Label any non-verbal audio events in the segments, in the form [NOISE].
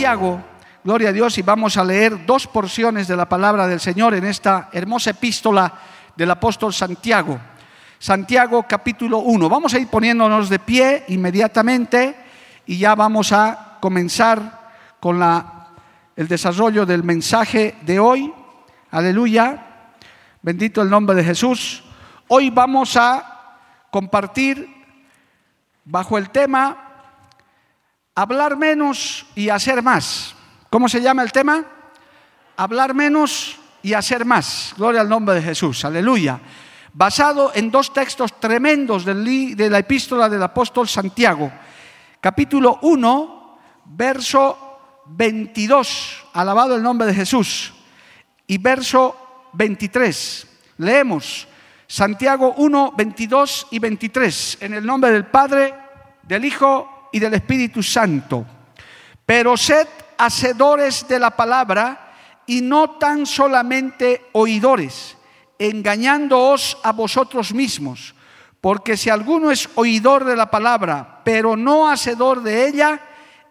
Santiago, gloria a Dios, y vamos a leer dos porciones de la palabra del Señor en esta hermosa epístola del apóstol Santiago. Santiago capítulo 1. Vamos a ir poniéndonos de pie inmediatamente y ya vamos a comenzar con la, el desarrollo del mensaje de hoy. Aleluya. Bendito el nombre de Jesús. Hoy vamos a compartir bajo el tema hablar menos y hacer más. ¿Cómo se llama el tema? Hablar menos y hacer más. Gloria al nombre de Jesús. Aleluya. Basado en dos textos tremendos de la epístola del apóstol Santiago. Capítulo 1, verso 22. Alabado el nombre de Jesús. Y verso 23. Leemos Santiago 1, 22 y 23. En el nombre del Padre, del Hijo y del Espíritu Santo. Pero sed hacedores de la palabra y no tan solamente oidores, engañándoos a vosotros mismos. Porque si alguno es oidor de la palabra, pero no hacedor de ella,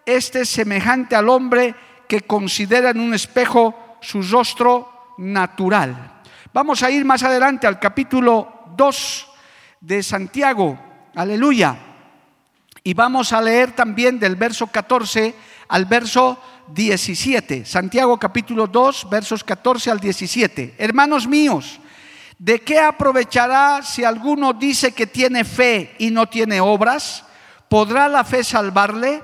este es semejante al hombre que considera en un espejo su rostro natural. Vamos a ir más adelante al capítulo 2 de Santiago. Aleluya. Y vamos a leer también del verso 14 al verso 17. Santiago capítulo 2, versos 14 al 17. Hermanos míos, ¿de qué aprovechará si alguno dice que tiene fe y no tiene obras? ¿Podrá la fe salvarle?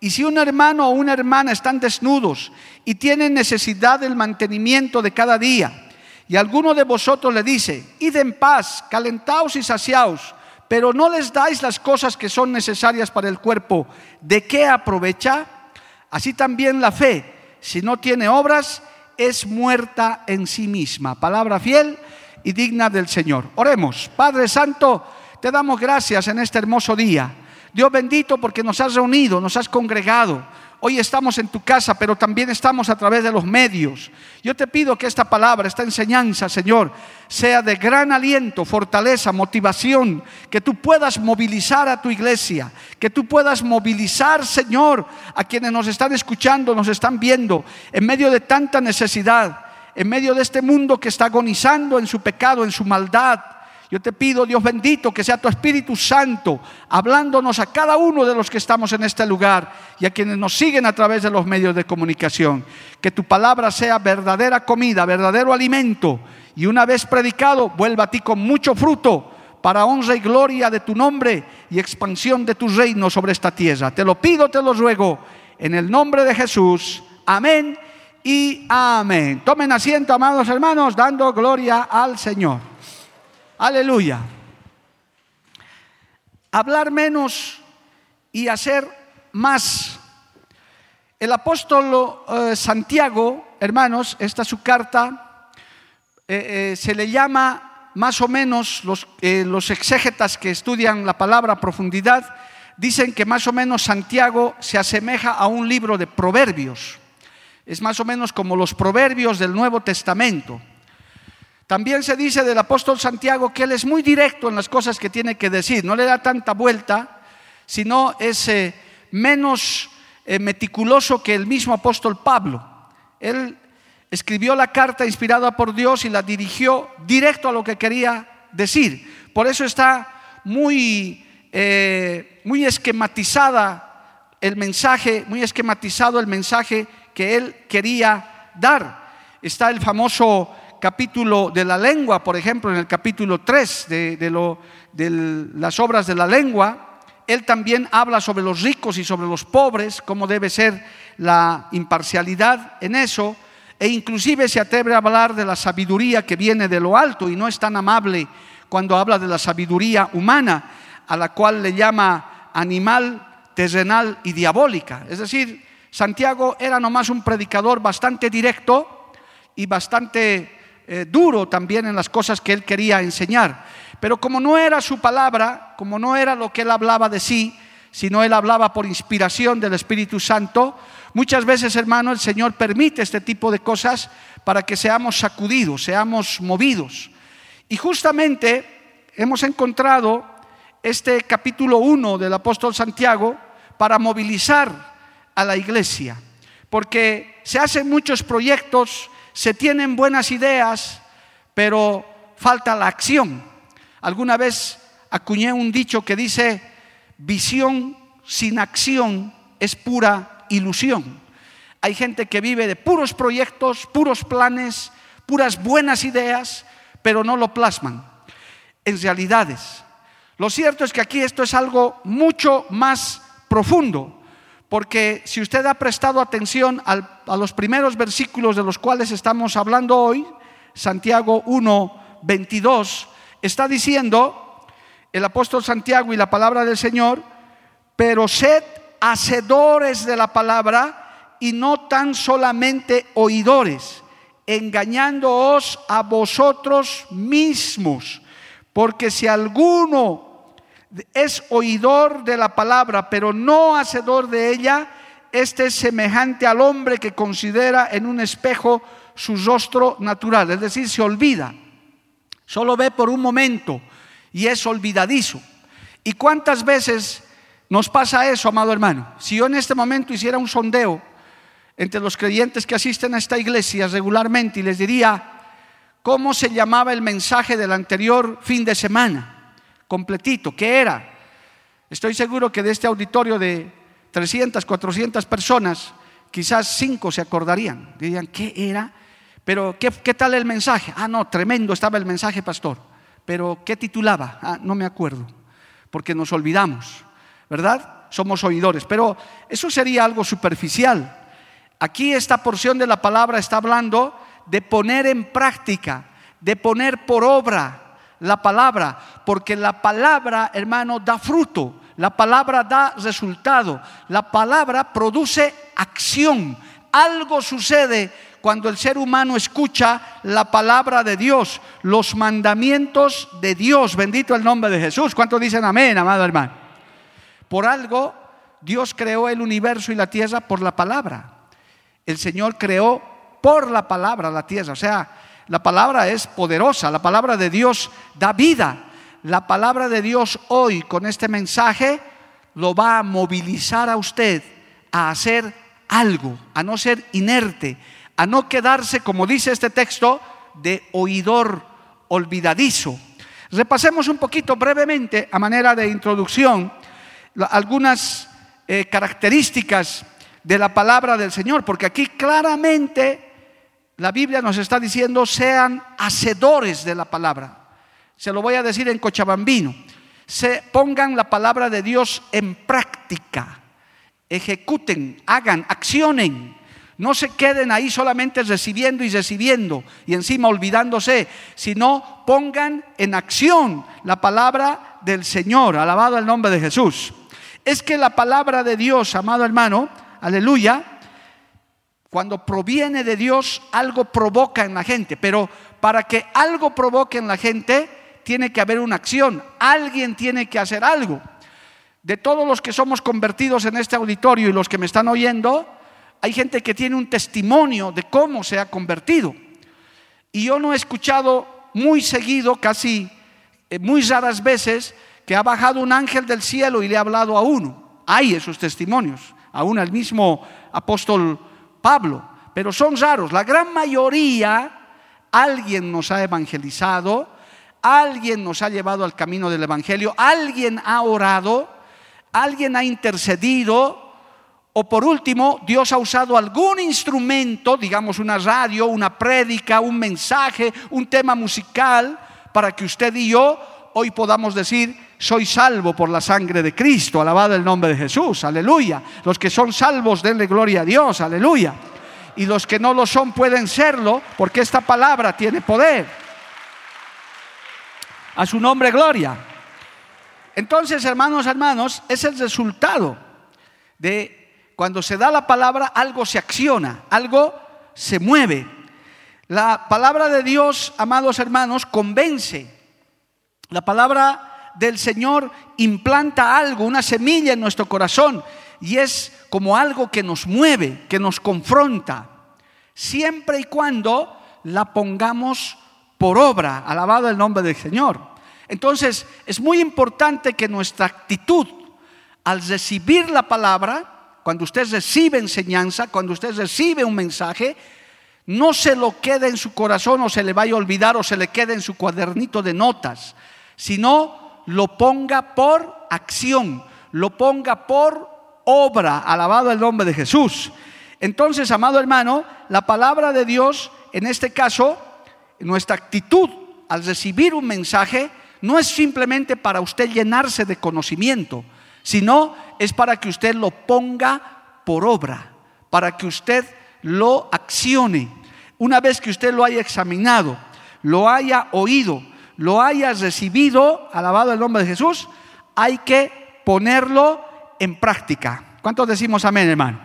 Y si un hermano o una hermana están desnudos y tienen necesidad del mantenimiento de cada día, y alguno de vosotros le dice, id en paz, calentaos y saciaos, pero no les dais las cosas que son necesarias para el cuerpo, ¿de qué aprovecha? Así también la fe, si no tiene obras, es muerta en sí misma. Palabra fiel y digna del Señor. Oremos. Padre Santo, te damos gracias en este hermoso día. Dios bendito porque nos has reunido, nos has congregado. Hoy estamos en tu casa, pero también estamos a través de los medios. Yo te pido que esta palabra, esta enseñanza, Señor, sea de gran aliento, fortaleza, motivación, que tú puedas movilizar a tu iglesia, que tú puedas movilizar, Señor, a quienes nos están escuchando, nos están viendo, en medio de tanta necesidad, en medio de este mundo que está agonizando en su pecado, en su maldad. Yo te pido, Dios bendito, que sea tu Espíritu Santo hablándonos a cada uno de los que estamos en este lugar y a quienes nos siguen a través de los medios de comunicación. Que tu palabra sea verdadera comida, verdadero alimento y una vez predicado vuelva a ti con mucho fruto para honra y gloria de tu nombre y expansión de tu reino sobre esta tierra. Te lo pido, te lo ruego, en el nombre de Jesús. Amén y amén. Tomen asiento, amados hermanos, dando gloria al Señor. Aleluya. Hablar menos y hacer más. El apóstol eh, Santiago, hermanos, esta es su carta, eh, eh, se le llama más o menos los, los exégetas que estudian la palabra a profundidad, dicen que más o menos Santiago se asemeja a un libro de proverbios. Es más o menos como los proverbios del Nuevo Testamento. También se dice del apóstol Santiago que él es muy directo en las cosas que tiene que decir, no le da tanta vuelta, sino es eh, menos eh, meticuloso que el mismo apóstol Pablo. Él escribió la carta inspirada por Dios y la dirigió directo a lo que quería decir. Por eso está muy, eh, muy esquematizada el mensaje, muy esquematizado el mensaje que él quería dar. Está el famoso capítulo de la lengua, por ejemplo, en el capítulo 3 de, de, lo, de las obras de la lengua, él también habla sobre los ricos y sobre los pobres, cómo debe ser la imparcialidad en eso. e inclusive se atreve a hablar de la sabiduría que viene de lo alto y no es tan amable cuando habla de la sabiduría humana, a la cual le llama animal, terrenal y diabólica. Es decir, Santiago era nomás un predicador bastante directo y bastante eh, duro también en las cosas que él quería enseñar. Pero como no era su palabra, como no era lo que él hablaba de sí, sino él hablaba por inspiración del Espíritu Santo, muchas veces, hermano, el Señor permite este tipo de cosas para que seamos sacudidos, seamos movidos. Y justamente hemos encontrado este capítulo 1 del apóstol Santiago para movilizar a la iglesia, porque se hacen muchos proyectos, se tienen buenas ideas, pero falta la acción. Alguna vez acuñé un dicho que dice, visión sin acción es pura ilusión. Hay gente que vive de puros proyectos, puros planes, puras buenas ideas, pero no lo plasman en realidades. Lo cierto es que aquí esto es algo mucho más profundo. Porque si usted ha prestado atención a los primeros versículos de los cuales estamos hablando hoy, Santiago 1, 22, está diciendo el apóstol Santiago y la palabra del Señor, pero sed hacedores de la palabra y no tan solamente oidores, engañándoos a vosotros mismos, porque si alguno es oidor de la palabra, pero no hacedor de ella, este es semejante al hombre que considera en un espejo su rostro natural, es decir, se olvida, solo ve por un momento y es olvidadizo. ¿Y cuántas veces nos pasa eso, amado hermano? Si yo en este momento hiciera un sondeo entre los creyentes que asisten a esta iglesia regularmente y les diría, ¿cómo se llamaba el mensaje del anterior fin de semana? Completito. ¿Qué era? Estoy seguro que de este auditorio de 300, 400 personas, quizás cinco se acordarían. Dirían, ¿qué era? Pero, ¿qué, ¿qué, tal el mensaje? Ah, no, tremendo estaba el mensaje, pastor. Pero, ¿qué titulaba? Ah, no me acuerdo, porque nos olvidamos, ¿verdad? Somos oidores. Pero eso sería algo superficial. Aquí esta porción de la palabra está hablando de poner en práctica, de poner por obra la palabra, porque la palabra, hermano, da fruto, la palabra da resultado, la palabra produce acción. Algo sucede cuando el ser humano escucha la palabra de Dios, los mandamientos de Dios. Bendito el nombre de Jesús. ¿Cuántos dicen amén, amado hermano? Por algo, Dios creó el universo y la tierra por la palabra. El Señor creó por la palabra la tierra. O sea, la palabra es poderosa, la palabra de Dios da vida. La palabra de Dios hoy con este mensaje lo va a movilizar a usted a hacer algo, a no ser inerte, a no quedarse, como dice este texto, de oidor olvidadizo. Repasemos un poquito brevemente, a manera de introducción, algunas eh, características de la palabra del Señor, porque aquí claramente la Biblia nos está diciendo sean hacedores de la palabra. Se lo voy a decir en cochabambino. Se pongan la palabra de Dios en práctica. Ejecuten, hagan, accionen. No se queden ahí solamente recibiendo y recibiendo y encima olvidándose, sino pongan en acción la palabra del Señor. Alabado el nombre de Jesús. Es que la palabra de Dios, amado hermano, aleluya, cuando proviene de Dios, algo provoca en la gente, pero para que algo provoque en la gente, tiene que haber una acción, alguien tiene que hacer algo. De todos los que somos convertidos en este auditorio y los que me están oyendo, hay gente que tiene un testimonio de cómo se ha convertido. Y yo no he escuchado muy seguido, casi eh, muy raras veces, que ha bajado un ángel del cielo y le ha hablado a uno. Hay esos testimonios, aún al mismo apóstol Pablo, pero son raros. La gran mayoría, alguien nos ha evangelizado, alguien nos ha llevado al camino del Evangelio, alguien ha orado, alguien ha intercedido, o por último, Dios ha usado algún instrumento, digamos una radio, una prédica, un mensaje, un tema musical, para que usted y yo hoy podamos decir, soy salvo por la sangre de Cristo, alabado el nombre de Jesús, aleluya. Los que son salvos, denle gloria a Dios, aleluya. y los que no lo son pueden serlo porque esta palabra tiene poder. A su nombre, gloria. Entonces, hermanos, hermanos, es el resultado de cuando se da la palabra, algo se acciona, algo se mueve. La palabra de Dios, amados hermanos, convence. La palabra del Señor implanta algo, una semilla en nuestro corazón y es como algo que nos mueve, que nos confronta, siempre y cuando la pongamos por obra, alabado el nombre del Señor. Entonces, es muy importante que nuestra actitud al recibir la palabra, cuando usted recibe enseñanza, cuando usted recibe un mensaje, no se lo quede en su corazón o se le vaya a olvidar o se le quede en su cuadernito de notas, sino lo ponga por acción, lo ponga por obra, alabado el nombre de Jesús. Entonces, amado hermano, la palabra de Dios, en este caso, nuestra actitud al recibir un mensaje, no es simplemente para usted llenarse de conocimiento, sino es para que usted lo ponga por obra, para que usted lo accione. Una vez que usted lo haya examinado, lo haya oído, lo haya recibido, alabado el nombre de Jesús, hay que ponerlo en práctica. ¿Cuántos decimos amén, hermano?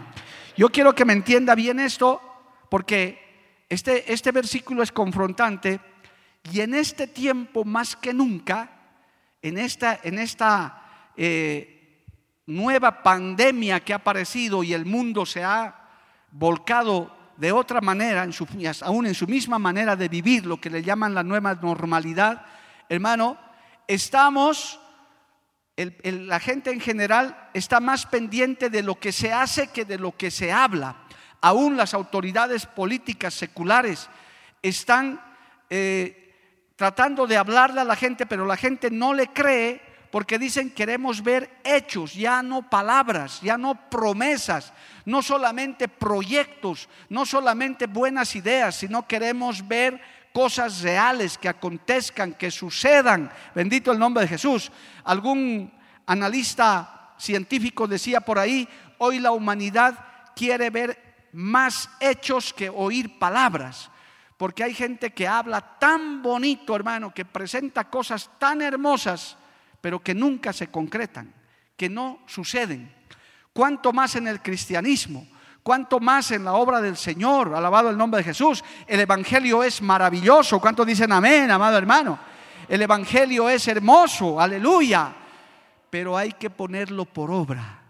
Yo quiero que me entienda bien esto porque este, este versículo es confrontante y en este tiempo más que nunca, en esta, en esta eh, nueva pandemia que ha aparecido y el mundo se ha volcado de otra manera, en su, aún en su misma manera de vivir, lo que le llaman la nueva normalidad, hermano, estamos la gente en general está más pendiente de lo que se hace que de lo que se habla. Aún las autoridades políticas seculares están eh, tratando de hablarle a la gente, pero la gente no le cree porque dicen queremos ver hechos, ya no palabras, ya no promesas, no solamente proyectos, no solamente buenas ideas, sino queremos ver cosas reales que acontezcan, que sucedan. Bendito el nombre de Jesús. Algún analista científico decía por ahí, hoy la humanidad quiere ver más hechos que oír palabras. Porque hay gente que habla tan bonito, hermano, que presenta cosas tan hermosas, pero que nunca se concretan, que no suceden. Cuanto más en el cristianismo cuánto más en la obra del Señor, alabado el nombre de Jesús. El Evangelio es maravilloso, ¿cuánto dicen amén, amado hermano? El Evangelio es hermoso, aleluya, pero hay que ponerlo por obra.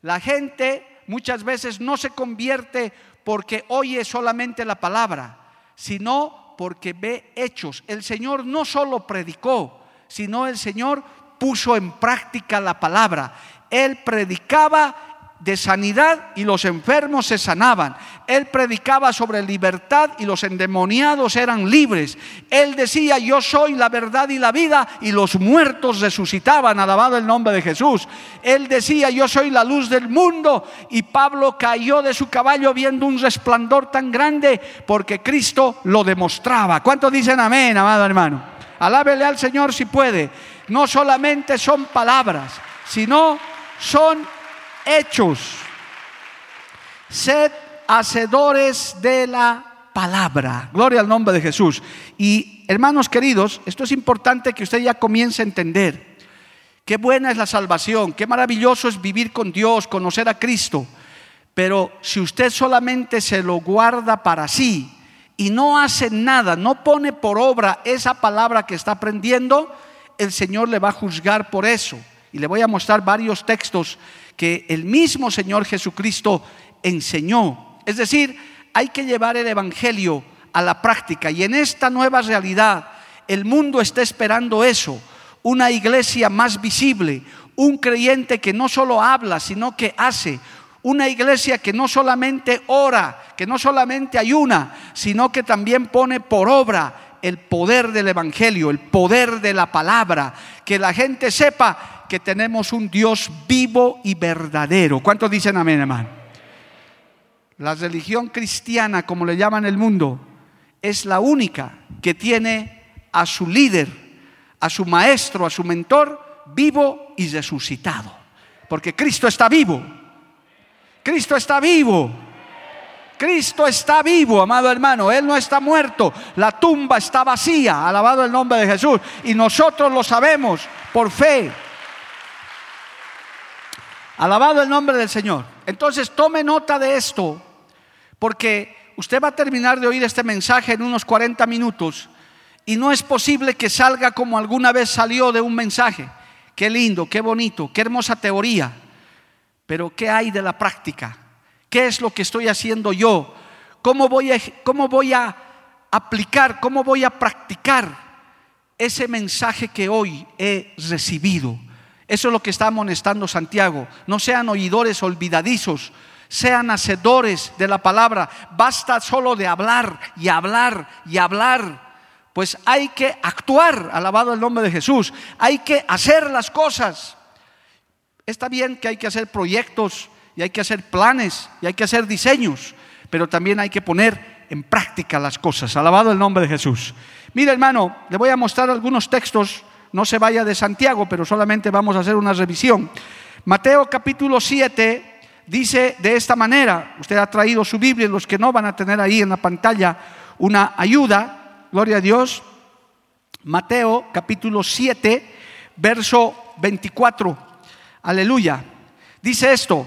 La gente muchas veces no se convierte porque oye solamente la palabra, sino porque ve hechos. El Señor no solo predicó, sino el Señor puso en práctica la palabra. Él predicaba de sanidad y los enfermos se sanaban. Él predicaba sobre libertad y los endemoniados eran libres. Él decía, yo soy la verdad y la vida y los muertos resucitaban, alabado el nombre de Jesús. Él decía, yo soy la luz del mundo y Pablo cayó de su caballo viendo un resplandor tan grande porque Cristo lo demostraba. ¿Cuántos dicen amén, amado hermano? Alábele al Señor si puede. No solamente son palabras, sino son hechos. Sed hacedores de la palabra. Gloria al nombre de Jesús. Y hermanos queridos, esto es importante que usted ya comience a entender. Qué buena es la salvación, qué maravilloso es vivir con Dios, conocer a Cristo. Pero si usted solamente se lo guarda para sí y no hace nada, no pone por obra esa palabra que está aprendiendo, el Señor le va a juzgar por eso. Y le voy a mostrar varios textos que el mismo Señor Jesucristo enseñó. Es decir, hay que llevar el Evangelio a la práctica y en esta nueva realidad el mundo está esperando eso, una iglesia más visible, un creyente que no solo habla, sino que hace, una iglesia que no solamente ora, que no solamente ayuna, sino que también pone por obra el poder del Evangelio, el poder de la palabra, que la gente sepa que tenemos un Dios vivo y verdadero. ¿Cuántos dicen amén, hermano? La religión cristiana, como le llaman el mundo, es la única que tiene a su líder, a su maestro, a su mentor, vivo y resucitado. Porque Cristo está vivo. Cristo está vivo. Cristo está vivo, amado hermano. Él no está muerto. La tumba está vacía. Alabado el nombre de Jesús. Y nosotros lo sabemos por fe. Alabado el nombre del Señor. Entonces tome nota de esto, porque usted va a terminar de oír este mensaje en unos 40 minutos y no es posible que salga como alguna vez salió de un mensaje. Qué lindo, qué bonito, qué hermosa teoría. Pero ¿qué hay de la práctica? ¿Qué es lo que estoy haciendo yo? ¿Cómo voy a, aplicar, cómo voy a practicar ese mensaje que hoy he recibido? Eso es lo que está amonestando Santiago. No sean oidores olvidadizos, sean hacedores de la palabra. Basta solo de hablar y hablar y hablar. Pues hay que actuar, alabado el nombre de Jesús. Hay que hacer las cosas. Está bien que hay que hacer proyectos y hay que hacer planes y hay que hacer diseños, pero también hay que poner en práctica las cosas. Alabado el nombre de Jesús. Mira hermano, le voy a mostrar algunos textos no se vaya de Santiago, pero solamente vamos a hacer una revisión. Mateo capítulo 7 dice de esta manera, usted ha traído su Biblia, los que no van a tener ahí en la pantalla una ayuda, gloria a Dios. Mateo capítulo 7, verso 24, aleluya. Dice esto,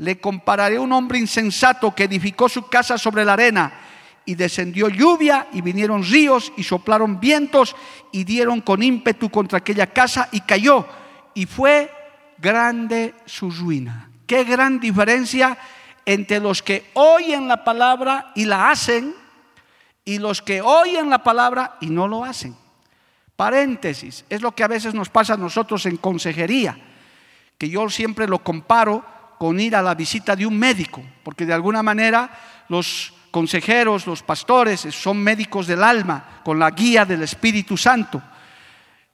le compararé a un hombre insensato que edificó su casa sobre la arena y descendió lluvia y vinieron ríos y soplaron vientos y dieron con ímpetu contra aquella casa y cayó y fue grande su ruina. Qué gran diferencia entre los que oyen la palabra y la hacen y los que oyen la palabra y no lo hacen. Paréntesis, es lo que a veces nos pasa a nosotros en consejería, que yo siempre lo comparo con ir a la visita de un médico, porque de alguna manera los consejeros, los pastores, son médicos del alma, con la guía del Espíritu Santo.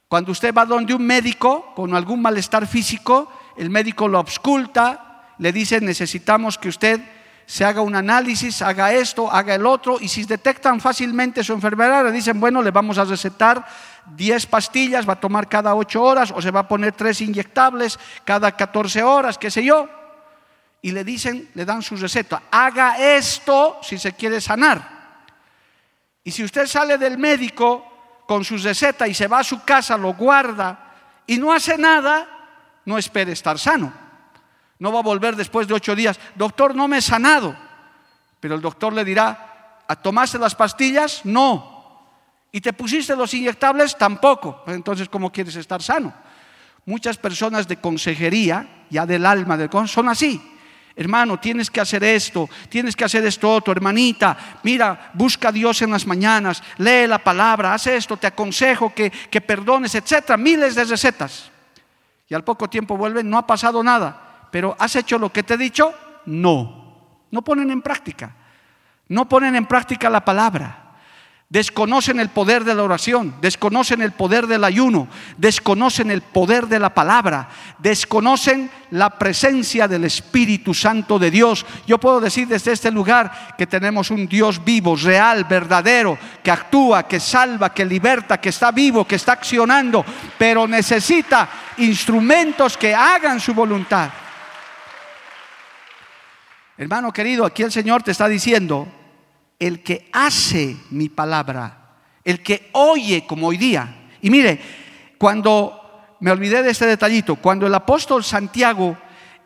Cuando usted va donde un médico con algún malestar físico, el médico lo ausculta, le dice necesitamos que usted se haga un análisis, haga esto, haga el otro, y si detectan fácilmente su enfermedad, le dicen, bueno, le vamos a recetar 10 pastillas, va a tomar cada 8 horas, o se va a poner 3 inyectables cada 14 horas, qué sé yo y le dicen, le dan su receta, haga esto si se quiere sanar. Y si usted sale del médico con su receta y se va a su casa, lo guarda y no hace nada, no espere estar sano. No va a volver después de ocho días, doctor, no me he sanado. Pero el doctor le dirá, ¿a tomaste las pastillas? No. ¿Y te pusiste los inyectables? Tampoco. Entonces, ¿cómo quieres estar sano? Muchas personas de consejería, ya del alma, del son así hermano, tienes que hacer esto, tienes que hacer esto otro, hermanita, mira, busca a Dios en las mañanas, lee la palabra, haz esto, te aconsejo que, que perdones, etcétera, miles de recetas. Y al poco tiempo vuelven, no ha pasado nada, pero ¿has hecho lo que te he dicho? No, no ponen en práctica, no ponen en práctica la palabra. Desconocen el poder de la oración, desconocen el poder del ayuno, desconocen el poder de la palabra, desconocen la presencia del Espíritu Santo de Dios. Yo puedo decir desde este lugar que tenemos un Dios vivo, real, verdadero, que actúa, que salva, que liberta, que está vivo, que está accionando, pero necesita instrumentos que hagan su voluntad. Hermano querido, aquí el Señor te está diciendo, el que hace mi palabra, el que oye como hoy día. Y mire, cuando me olvidé de este detallito, cuando el apóstol Santiago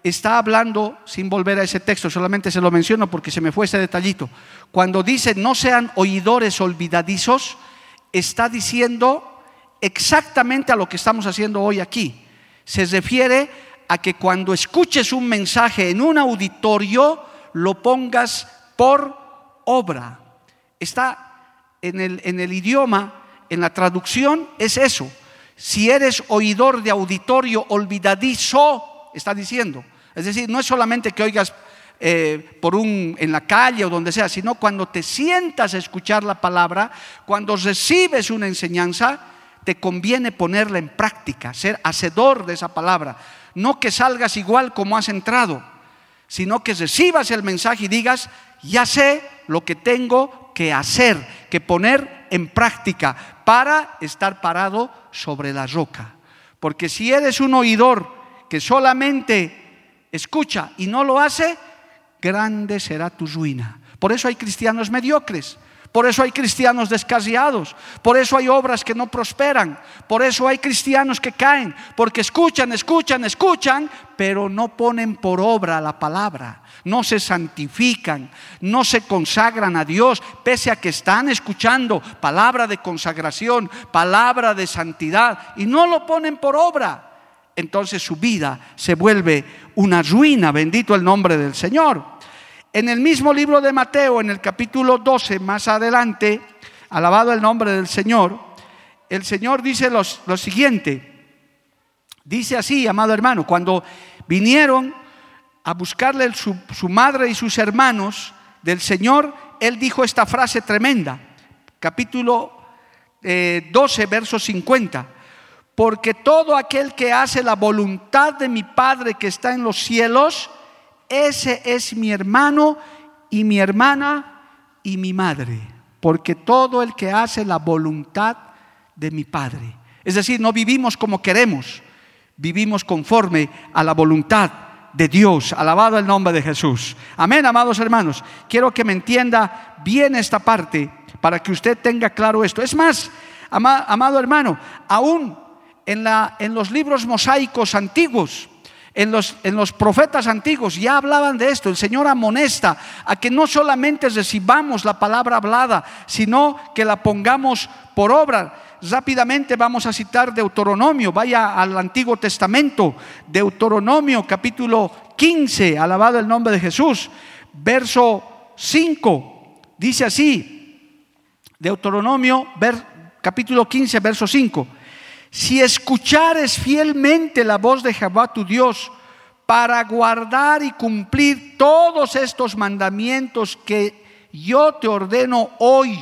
está hablando, sin volver a ese texto, solamente se lo menciono porque se me fue ese detallito, cuando dice no sean oidores olvidadizos, está diciendo exactamente a lo que estamos haciendo hoy aquí. Se refiere a que cuando escuches un mensaje en un auditorio, lo pongas por obra. Está en el, en el idioma, en la traducción, es eso. Si eres oidor de auditorio olvidadizo, está diciendo. Es decir, no es solamente que oigas eh, por un, en la calle o donde sea, sino cuando te sientas a escuchar la palabra, cuando recibes una enseñanza, te conviene ponerla en práctica, ser hacedor de esa palabra. No que salgas igual como has entrado, sino que recibas el mensaje y digas, ya sé lo que tengo que hacer, que poner en práctica para estar parado sobre la roca. Porque si eres un oidor que solamente escucha y no lo hace, grande será tu ruina. Por eso hay cristianos mediocres. Por eso hay cristianos descasiados, por eso hay obras que no prosperan, por eso hay cristianos que caen, porque escuchan, escuchan, escuchan, pero no ponen por obra la palabra, no se santifican, no se consagran a Dios, pese a que están escuchando palabra de consagración, palabra de santidad, y no lo ponen por obra. Entonces su vida se vuelve una ruina, bendito el nombre del Señor. En el mismo libro de Mateo, en el capítulo 12, más adelante, alabado el nombre del Señor, el Señor dice lo siguiente. Dice así, amado hermano, cuando vinieron a buscarle su, madre y sus hermanos del Señor, Él dijo esta frase tremenda, capítulo 12, eh, verso 50. Porque todo aquel que hace la voluntad de mi Padre que está en los cielos, ese es mi hermano y mi hermana y mi madre, porque todo el que hace la voluntad de mi Padre. Es decir, no vivimos como queremos, vivimos conforme a la voluntad de Dios. Alabado el nombre de Jesús. Amén, amados hermanos. Quiero que me entienda bien esta parte para que usted tenga claro esto. Es más, amado hermano, aún en, la, en los libros mosaicos antiguos, en los, en los, profetas antiguos ya hablaban de esto. El Señor amonesta a que no solamente recibamos la palabra hablada, sino que la pongamos por obra. Rápidamente vamos a citar Deuteronomio, vaya al Antiguo Testamento, Deuteronomio capítulo 15, alabado el nombre de Jesús, verso 5, dice así, Deuteronomio capítulo 15, verso 5. Si escuchares fielmente la voz de Jehová tu Dios para guardar y cumplir todos estos mandamientos que yo te ordeno hoy,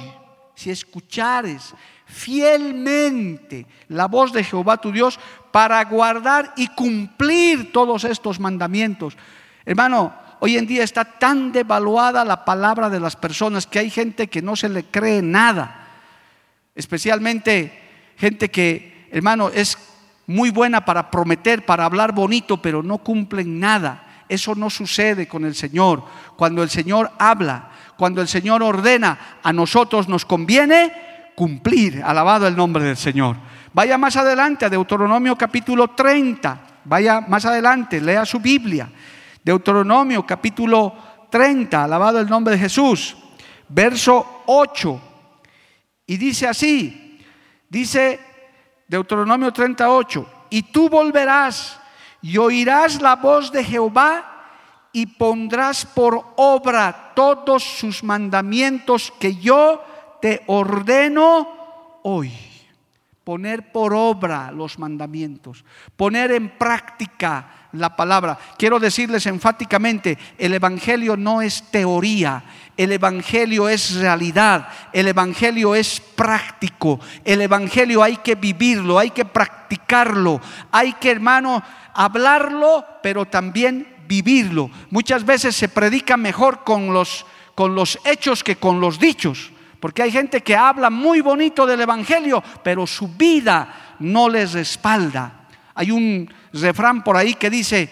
si escuchares fielmente la voz de Jehová tu Dios para guardar y cumplir todos estos mandamientos. Hermano, hoy en día está tan devaluada la palabra de las personas que hay gente que no se le cree nada, especialmente gente que hermano, es muy buena para prometer, para hablar bonito, pero no cumplen nada. Eso no sucede con el Señor. Cuando el Señor habla, cuando el Señor ordena, a nosotros nos conviene cumplir. Alabado el nombre del Señor. Vaya más adelante a Deuteronomio capítulo 30. Vaya más adelante, lea su Biblia. Deuteronomio capítulo 30, alabado el nombre de Jesús. Verso 8. Y dice así, dice Deuteronomio 38, y tú volverás y oirás la voz de Jehová y pondrás por obra todos sus mandamientos que yo te ordeno hoy. Poner por obra los mandamientos, poner en práctica la palabra. Quiero decirles enfáticamente, el Evangelio no es teoría, el Evangelio es realidad, el Evangelio es práctico, el Evangelio hay que vivirlo, hay que practicarlo, hay que, hermano, hablarlo, pero también vivirlo. Muchas veces se predica mejor con los, con los hechos que con los dichos, porque hay gente que habla muy bonito del Evangelio, pero su vida no les respalda. Hay un refrán por ahí que dice,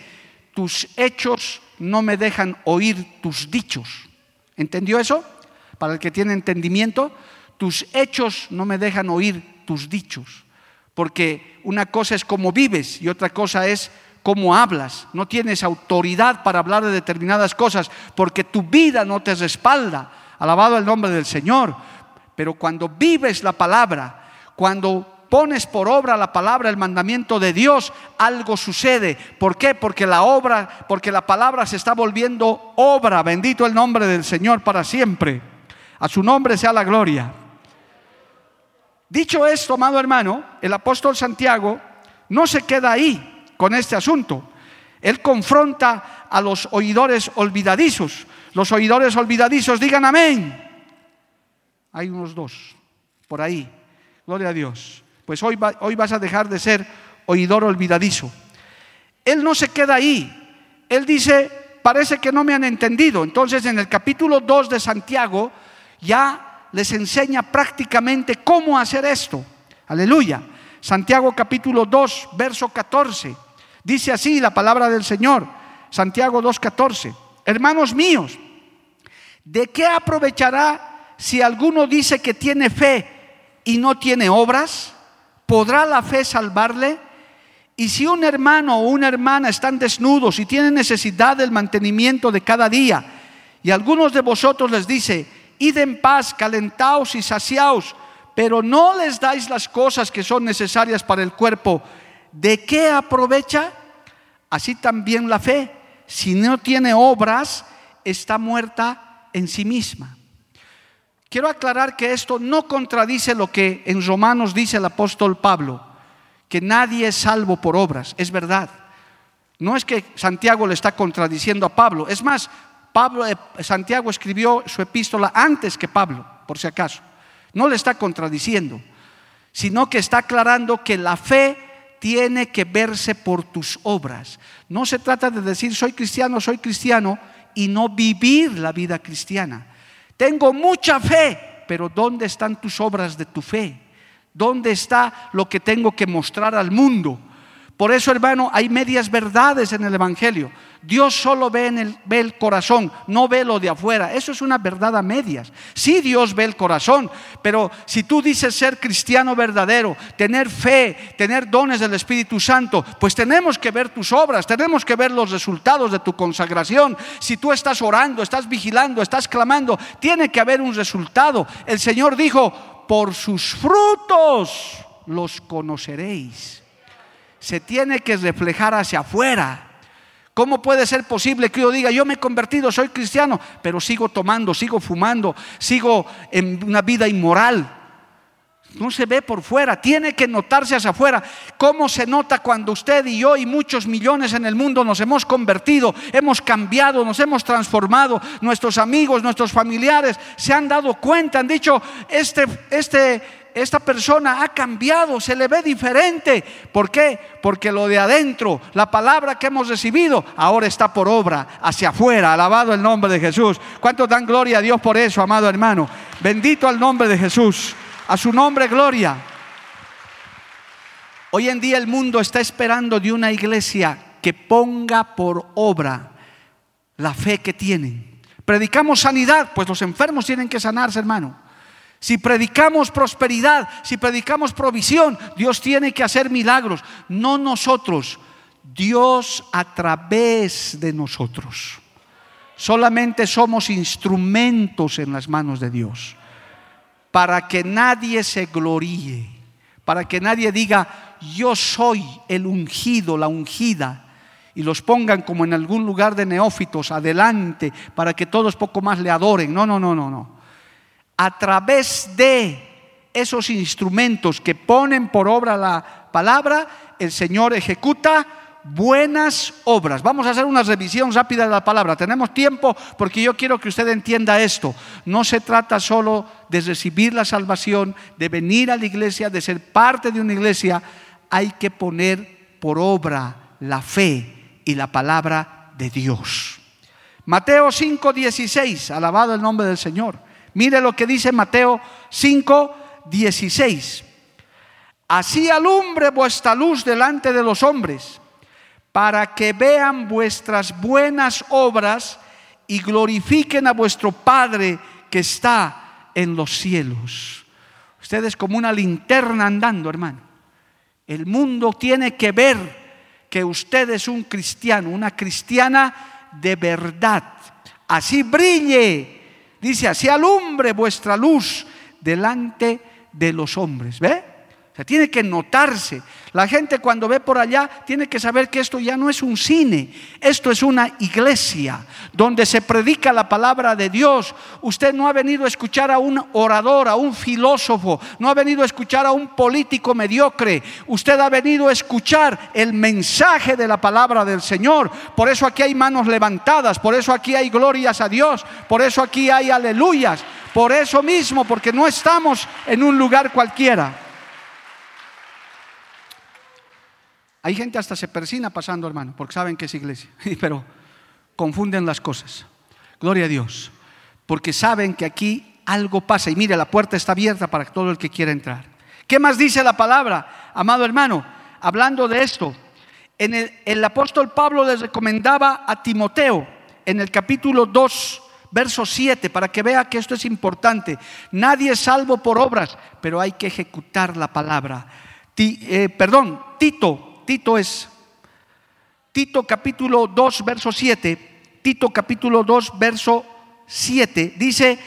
tus hechos no me dejan oír tus dichos. ¿Entendió eso? Para el que tiene entendimiento, tus hechos no me dejan oír tus dichos. Porque una cosa es cómo vives y otra cosa es cómo hablas. No tienes autoridad para hablar de determinadas cosas porque tu vida no te respalda. Alabado el nombre del Señor. Pero cuando vives la palabra, cuando pones por obra la palabra, el mandamiento de Dios, algo sucede. ¿Por qué? Porque la obra, porque la palabra se está volviendo obra. Bendito el nombre del Señor para siempre. A su nombre sea la gloria. Dicho esto, amado hermano, el apóstol Santiago no se queda ahí con este asunto. Él confronta a los oidores olvidadizos. Los oidores olvidadizos, digan amén. Hay unos dos por ahí. Gloria a Dios. Pues hoy, hoy vas a dejar de ser oidor olvidadizo. Él no se queda ahí. Él dice, parece que no me han entendido. Entonces en el capítulo 2 de Santiago ya les enseña prácticamente cómo hacer esto. Aleluya. Santiago capítulo 2, verso 14. Dice así la palabra del Señor. Santiago 2, 14. Hermanos míos, ¿de qué aprovechará si alguno dice que tiene fe y no tiene obras? ¿Podrá la fe salvarle? Y si un hermano o una hermana están desnudos y tienen necesidad del mantenimiento de cada día, y algunos de vosotros les dice, id en paz, calentaos y saciaos, pero no les dais las cosas que son necesarias para el cuerpo, ¿de qué aprovecha? Así también la fe, si no tiene obras, está muerta en sí misma. Quiero aclarar que esto no contradice lo que en Romanos dice el apóstol Pablo, que nadie es salvo por obras, es verdad. No es que Santiago le está contradiciendo a Pablo, es más, Pablo, eh, Santiago escribió su epístola antes que Pablo, por si acaso. No le está contradiciendo, sino que está aclarando que la fe tiene que verse por tus obras. No se trata de decir soy cristiano, soy cristiano y no vivir la vida cristiana. Tengo mucha fe, pero ¿dónde están tus obras de tu fe? ¿Dónde está lo que tengo que mostrar al mundo? Por eso, hermano, hay medias verdades en el Evangelio. Dios solo ve, en el, ve el corazón, no ve lo de afuera. Eso es una verdad a medias. Sí, Dios ve el corazón, pero si tú dices ser cristiano verdadero, tener fe, tener dones del Espíritu Santo, pues tenemos que ver tus obras, tenemos que ver los resultados de tu consagración. Si tú estás orando, estás vigilando, estás clamando, tiene que haber un resultado. El Señor dijo, por sus frutos los conoceréis se tiene que reflejar hacia afuera. ¿Cómo puede ser posible que yo diga, yo me he convertido, soy cristiano, pero sigo tomando, sigo fumando, sigo en una vida inmoral? No se ve por fuera, tiene que notarse hacia afuera. ¿Cómo se nota cuando usted y yo y muchos millones en el mundo nos hemos convertido, hemos cambiado, nos hemos transformado? Nuestros amigos, nuestros familiares se han dado cuenta, han dicho, este, este esta persona ha cambiado, se le ve diferente. ¿Por qué? Porque lo de adentro, la palabra que hemos recibido, ahora está por obra, hacia afuera. Alabado el nombre de Jesús. ¿Cuántos dan gloria a Dios por eso, amado hermano? Bendito al nombre de Jesús. A su nombre, gloria. Hoy en día el mundo está esperando de una iglesia que ponga por obra la fe que tienen. Predicamos sanidad, pues los enfermos tienen que sanarse, hermano. Si predicamos prosperidad, si predicamos provisión, Dios tiene que hacer milagros, no nosotros, Dios a través de nosotros. Solamente somos instrumentos en las manos de Dios, para que nadie se gloríe, para que nadie diga, yo soy el ungido, la ungida, y los pongan como en algún lugar de neófitos adelante, para que todos poco más le adoren. No, no, no, no, no a través de esos instrumentos que ponen por obra la palabra, el Señor ejecuta buenas obras. Vamos a hacer una revisión rápida de la palabra. Tenemos tiempo porque yo quiero que usted entienda esto. No se trata solo de recibir la salvación, de venir a la iglesia, de ser parte de una iglesia. Hay que poner por obra la fe y la palabra de Dios. Mateo 5:16, alabado el nombre del Señor. Mire lo que dice Mateo 5, 16. Así alumbre vuestra luz delante de los hombres, para que vean vuestras buenas obras y glorifiquen a vuestro Padre que está en los cielos. Usted es como una linterna andando, hermano. El mundo tiene que ver que usted es un cristiano, una cristiana de verdad. Así brille Dice, así alumbre vuestra luz delante de los hombres. ¿Ve? Tiene que notarse. La gente cuando ve por allá tiene que saber que esto ya no es un cine, esto es una iglesia donde se predica la palabra de Dios. Usted no ha venido a escuchar a un orador, a un filósofo, no ha venido a escuchar a un político mediocre. Usted ha venido a escuchar el mensaje de la palabra del Señor. Por eso aquí hay manos levantadas, por eso aquí hay glorias a Dios, por eso aquí hay aleluyas, por eso mismo, porque no estamos en un lugar cualquiera. Hay gente hasta se persina pasando, hermano, porque saben que es iglesia, [LAUGHS] pero confunden las cosas. Gloria a Dios, porque saben que aquí algo pasa y mire, la puerta está abierta para todo el que quiera entrar. ¿Qué más dice la palabra, amado hermano? Hablando de esto, en el, el apóstol Pablo les recomendaba a Timoteo en el capítulo 2, verso 7, para que vea que esto es importante. Nadie es salvo por obras, pero hay que ejecutar la palabra. Eh, perdón, Tito Tito es Tito capítulo 2, verso 7. Tito capítulo 2, verso 7. Dice,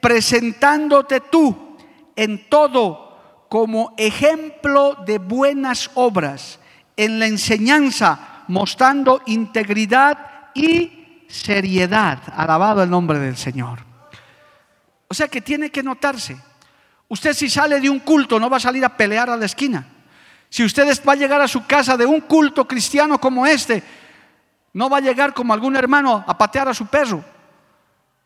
presentándote tú en todo como ejemplo de buenas obras, en la enseñanza, mostrando integridad y seriedad. Alabado el nombre del Señor. O sea que tiene que notarse. Usted si sale de un culto no va a salir a pelear a la esquina. Si ustedes va a llegar a su casa de un culto cristiano como este, no va a llegar como algún hermano a patear a su perro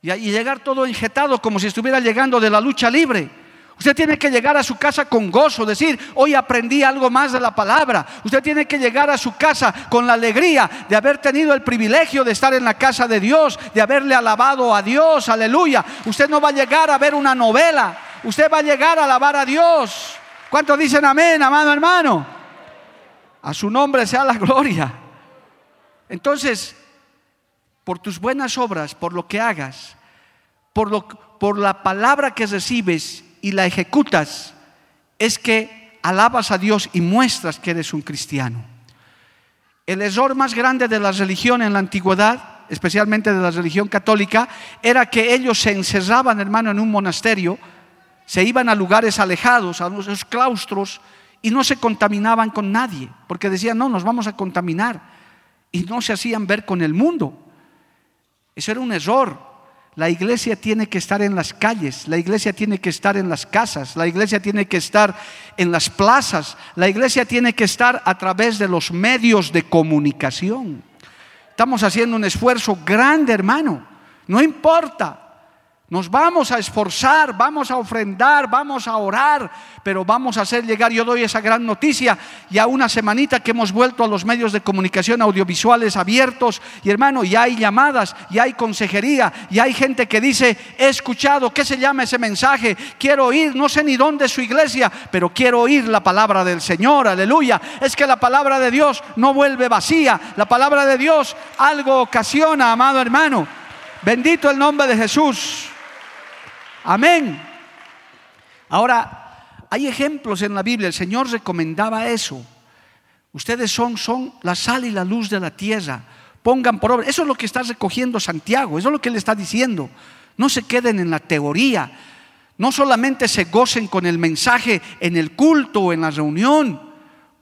y, y llegar todo injetado como si estuviera llegando de la lucha libre. Usted tiene que llegar a su casa con gozo, decir, hoy aprendí algo más de la palabra. Usted tiene que llegar a su casa con la alegría de haber tenido el privilegio de estar en la casa de Dios, de haberle alabado a Dios, aleluya. Usted no va a llegar a ver una novela, usted va a llegar a alabar a Dios. ¿Cuántos dicen amén, amado hermano? A su nombre sea la gloria. Entonces, por tus buenas obras, por lo que hagas, por, la palabra que recibes y la ejecutas, es que alabas a Dios y muestras que eres un cristiano. El error más grande de la religión en la antigüedad, especialmente de la religión católica, era que ellos se encerraban, hermano, en un monasterio se iban a lugares alejados, a los claustros, y no se contaminaban con nadie, porque decían, no, nos vamos a contaminar. Y no se hacían ver con el mundo. Eso era un error. La iglesia tiene que estar en las calles, la iglesia tiene que estar en las casas, la iglesia tiene que estar en las plazas, la iglesia tiene que estar a través de los medios de comunicación. Estamos haciendo un esfuerzo grande, hermano. No importa nos vamos a esforzar, vamos a ofrendar, vamos a orar, pero vamos a hacer llegar, yo doy esa gran noticia, ya una semanita que hemos vuelto a los medios de comunicación audiovisuales abiertos, y hermano, ya hay llamadas, ya hay consejería, ya hay gente que dice, he escuchado, ¿qué se llama ese mensaje? Quiero oír, no sé ni dónde es su iglesia, pero quiero oír la palabra del Señor, aleluya. Es que la palabra de Dios no vuelve vacía, la palabra de Dios algo ocasiona, amado hermano. Bendito el nombre de Jesús. Amén. Ahora, hay ejemplos en la Biblia, el Señor recomendaba eso. Ustedes son, son la sal y la luz de la tierra. Pongan por obra. Eso es lo que está recogiendo Santiago, eso es lo que él está diciendo. No se queden en la teoría. No solamente se gocen con el mensaje en el culto o en la reunión.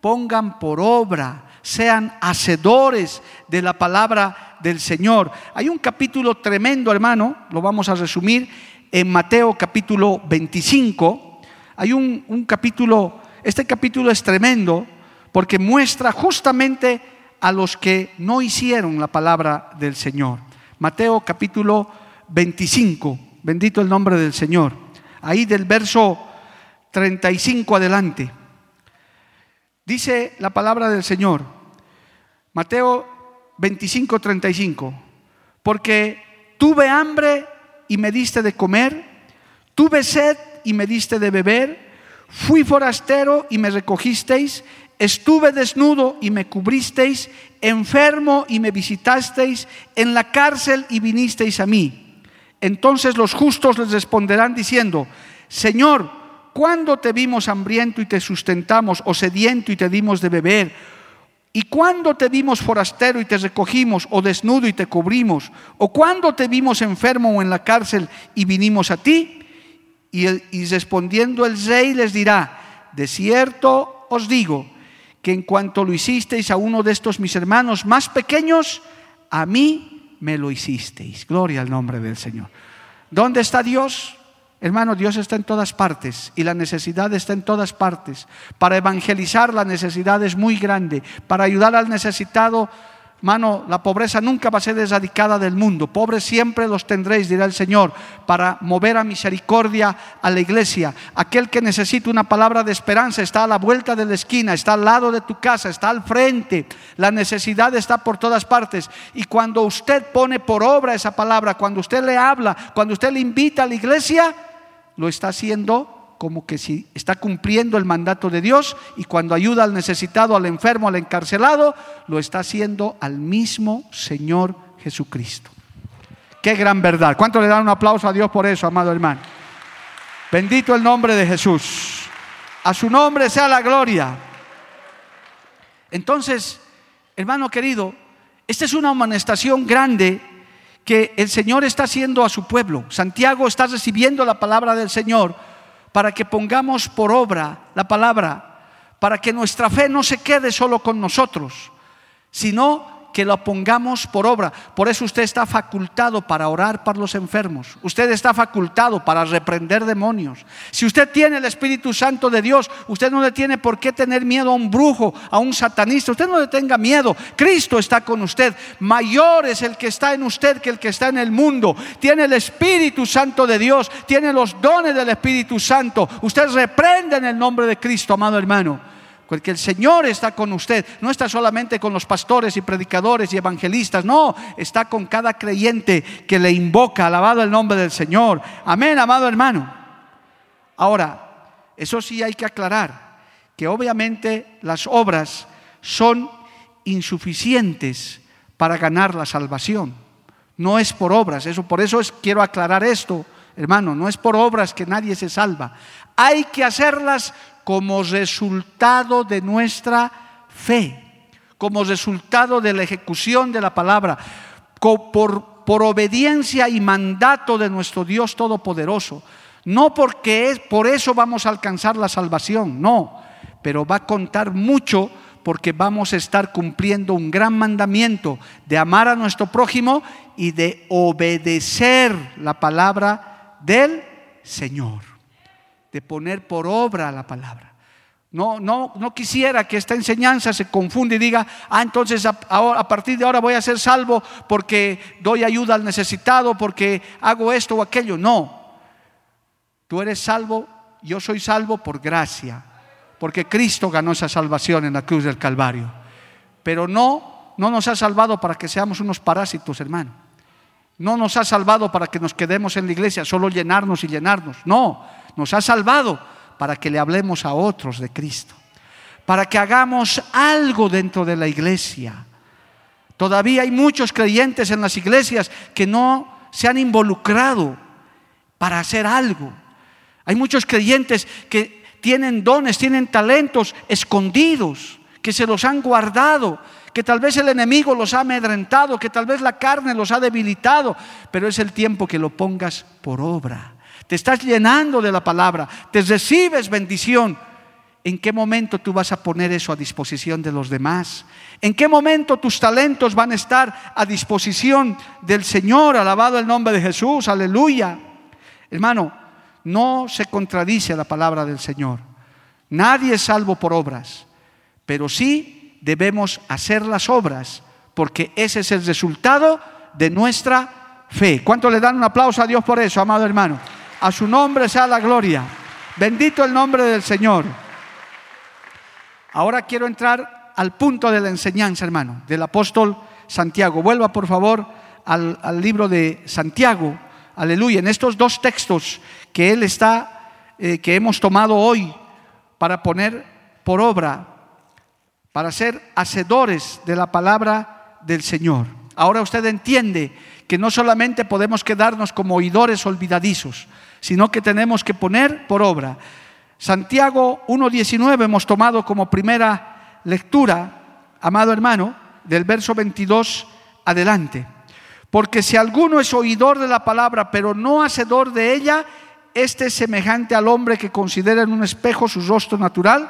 Pongan por obra, sean hacedores de la palabra del Señor. Hay un capítulo tremendo, hermano, lo vamos a resumir en Mateo capítulo 25. Hay un, capítulo, este capítulo es tremendo porque muestra justamente a los que no hicieron la palabra del Señor. Mateo capítulo 25, bendito el nombre del Señor. Ahí del verso 35 adelante. Dice la palabra del Señor, Mateo 25, 35, porque tuve hambre y me diste de comer, tuve sed y me diste de beber, fui forastero y me recogisteis, estuve desnudo y me cubristeis, enfermo y me visitasteis, en la cárcel y vinisteis a mí. Entonces los justos les responderán diciendo, Señor, ¿cuándo te vimos hambriento y te sustentamos, o sediento y te dimos de beber? ¿Y cuándo te vimos forastero y te recogimos, o desnudo y te cubrimos? ¿O cuándo te vimos enfermo o en la cárcel y vinimos a ti? Y, respondiendo el rey les dirá, de cierto os digo que en cuanto lo hicisteis a uno de estos mis hermanos más pequeños, a mí me lo hicisteis. Gloria al nombre del Señor. ¿Dónde está Dios? Hermano, Dios está en todas partes y la necesidad está en todas partes. Para evangelizar la necesidad es muy grande. Para ayudar al necesitado Mano, la pobreza nunca va a ser desradicada del mundo. Pobres siempre los tendréis, dirá el Señor, para mover a misericordia a la iglesia. Aquel que necesita una palabra de esperanza está a la vuelta de la esquina, está al lado de tu casa, está al frente. La necesidad está por todas partes. Y cuando usted pone por obra esa palabra, cuando usted le habla, cuando usted le invita a la iglesia, lo está haciendo como que si está cumpliendo el mandato de Dios y cuando ayuda al necesitado, al enfermo, al encarcelado, lo está haciendo al mismo Señor Jesucristo. Qué gran verdad. ¿Cuánto le dan un aplauso a Dios por eso, amado hermano? Bendito el nombre de Jesús. A su nombre sea la gloria. Entonces, hermano querido, esta es una amonestación grande que el Señor está haciendo a su pueblo. Santiago está recibiendo la palabra del Señor para que pongamos por obra la palabra, para que nuestra fe no se quede solo con nosotros, sino que lo pongamos por obra. Por eso usted está facultado para orar para los enfermos. Usted está facultado para reprender demonios. Si usted tiene el Espíritu Santo de Dios, usted no le tiene por qué tener miedo a un brujo, a un satanista. Usted no le tenga miedo. Cristo está con usted. Mayor es el que está en usted que el que está en el mundo. Tiene el Espíritu Santo de Dios. Tiene los dones del Espíritu Santo. Usted reprende en el nombre de Cristo, amado hermano. Porque el Señor está con usted, no está solamente con los pastores y predicadores y evangelistas, no, está con cada creyente que le invoca, alabado el nombre del Señor. Amén, amado hermano. Ahora, eso sí hay que aclarar, que obviamente las obras son insuficientes para ganar la salvación. No es por obras, eso por eso es, quiero aclarar esto, hermano, no es por obras que nadie se salva. Hay que hacerlas como resultado de nuestra fe, como resultado de la ejecución de la palabra, por, obediencia y mandato de nuestro Dios Todopoderoso. No porque es, por eso vamos a alcanzar la salvación, no, pero va a contar mucho porque vamos a estar cumpliendo un gran mandamiento de amar a nuestro prójimo y de obedecer la palabra del Señor de poner por obra la palabra. No, no, no quisiera que esta enseñanza se confunda y diga, ah, entonces a, a, partir de ahora voy a ser salvo porque doy ayuda al necesitado, porque hago esto o aquello. No, tú eres salvo, yo soy salvo por gracia, porque Cristo ganó esa salvación en la cruz del Calvario. Pero no, no nos ha salvado para que seamos unos parásitos, hermano. No nos ha salvado para que nos quedemos en la iglesia, solo llenarnos y llenarnos. No, nos ha salvado para que le hablemos a otros de Cristo, para que hagamos algo dentro de la iglesia. Todavía hay muchos creyentes en las iglesias que no se han involucrado para hacer algo. Hay muchos creyentes que tienen dones, tienen talentos escondidos, que se los han guardado, que tal vez el enemigo los ha amedrentado, que tal vez la carne los ha debilitado, pero es el tiempo que lo pongas por obra te estás llenando de la palabra, te recibes bendición. ¿En qué momento tú vas a poner eso a disposición de los demás? ¿En qué momento tus talentos van a estar a disposición del Señor? Alabado el nombre de Jesús, aleluya. Hermano, no se contradice la palabra del Señor. Nadie es salvo por obras, pero sí debemos hacer las obras, porque ese es el resultado de nuestra fe. ¿Cuánto le dan un aplauso a Dios por eso, amado hermano? A su nombre sea la gloria. Bendito el nombre del Señor. Ahora quiero entrar al punto de la enseñanza, hermano, del apóstol Santiago. Vuelva, por favor, al, libro de Santiago. Aleluya. En estos dos textos que él está, eh, que hemos tomado hoy para poner por obra, para ser hacedores de la palabra del Señor. Ahora usted entiende que no solamente podemos quedarnos como oidores olvidadizos, sino que tenemos que poner por obra. Santiago 1.19 hemos tomado como primera lectura, amado hermano, del verso 22 adelante. Porque si alguno es oidor de la palabra, pero no hacedor de ella, este es semejante al hombre que considera en un espejo su rostro natural,